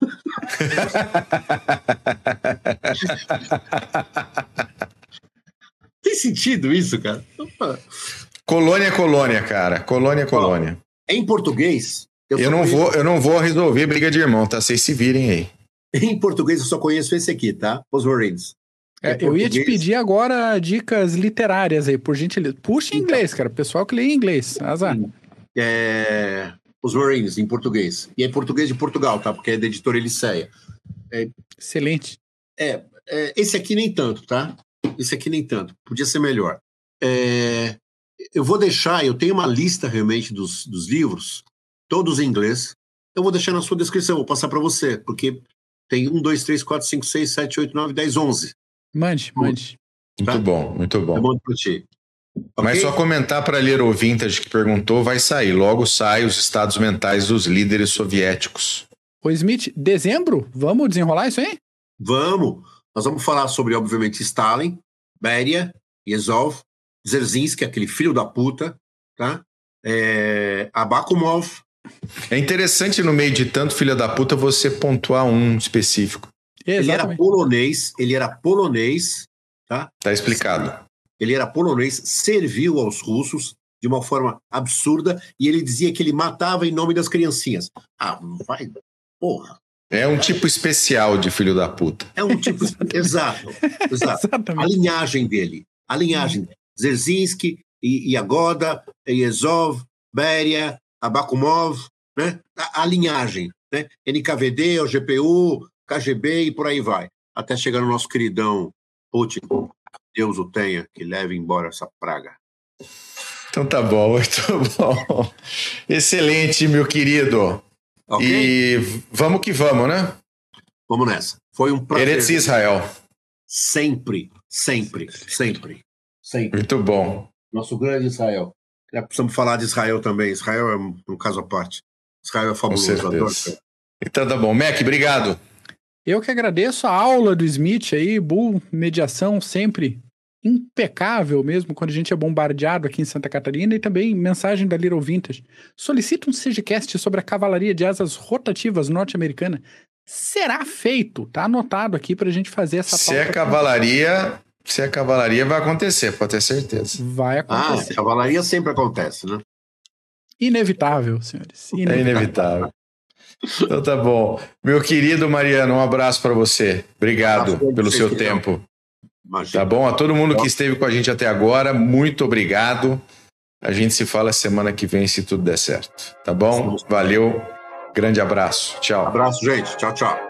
Tem sentido isso, cara? Colônia é colônia, cara. Colônia é colônia. Em português. Eu, eu não vou, eu não vou resolver briga de irmão, tá? Vocês se virem aí. Em português eu só conheço esse aqui, tá? Os Marines. É, eu ia te pedir agora dicas literárias aí, por gentileza. Puxa em então. inglês, cara. Pessoal que lê em inglês. Azar. É, os Marines, em português. E é em português de Portugal, tá? Porque é da editora Eliceia. É, Excelente. É, é, esse aqui nem tanto, tá? Esse aqui nem tanto. Podia ser melhor. É, eu vou deixar, eu tenho uma lista realmente dos, dos livros, todos em inglês. Eu vou deixar na sua descrição, vou passar para você, porque tem 1, 2, 3, 4, 5, 6, 7, 8, 9, 10, 11. Mande, mande. Tá? Muito bom, muito bom. É bom para ti. Okay? Mas só comentar para ler o Vintage que perguntou, vai sair. Logo sai os estados mentais dos líderes soviéticos. O Smith, dezembro? Vamos desenrolar isso aí? Vamos. Nós vamos falar sobre, obviamente, Stalin, Beria, Yezov, Zerzinski, aquele filho da puta, tá? É, Abakumov, é interessante no meio de tanto filha da puta você pontuar um específico. Ele era polonês, ele era polonês, tá? Tá explicado. Ele era polonês, serviu aos russos de uma forma absurda e ele dizia que ele matava em nome das criancinhas. Ah, vai, porra. É um tipo especial de filho da puta. É um tipo, exato, exato. A linhagem dele, a linhagem. Zerzinski, Yagoda, Yezov, Beria, Abakumov, né? a, a linhagem, né? NKVD, o GPU, KGB e por aí vai, até chegar no nosso queridão Putin. Deus o tenha, que leve embora essa praga. Então tá bom, muito bom. Excelente, meu querido. Okay? E vamos que vamos, né? Vamos nessa. Foi um prazer. Eretz Israel. Sempre, sempre, sempre, sempre. Muito bom. Nosso grande Israel. Já precisamos falar de Israel também. Israel é um, caso à parte. Israel é fabuloso. Adoro. Então tá bom. Mac, obrigado. Eu que agradeço a aula do Smith aí, Bull, mediação sempre impecável mesmo quando a gente é bombardeado aqui em Santa Catarina e também mensagem da Little Vintage. Solicita um CGCast sobre a cavalaria de asas rotativas norte-americana. Será feito, tá anotado aqui pra gente fazer essa Se é cavalaria, se é cavalaria, vai acontecer, pode ter certeza. Vai ah, acontecer. Ah, cavalaria sempre acontece, né? Inevitável, senhores. Inevitável. É inevitável. Então tá bom. Meu querido Mariano, um abraço para você. Obrigado pelo seu tempo. Imagina. Tá bom? A todo mundo que esteve com a gente até agora, muito obrigado. A gente se fala semana que vem, se tudo der certo. Tá bom? Valeu. Grande abraço. Tchau. Abraço, gente. Tchau, tchau.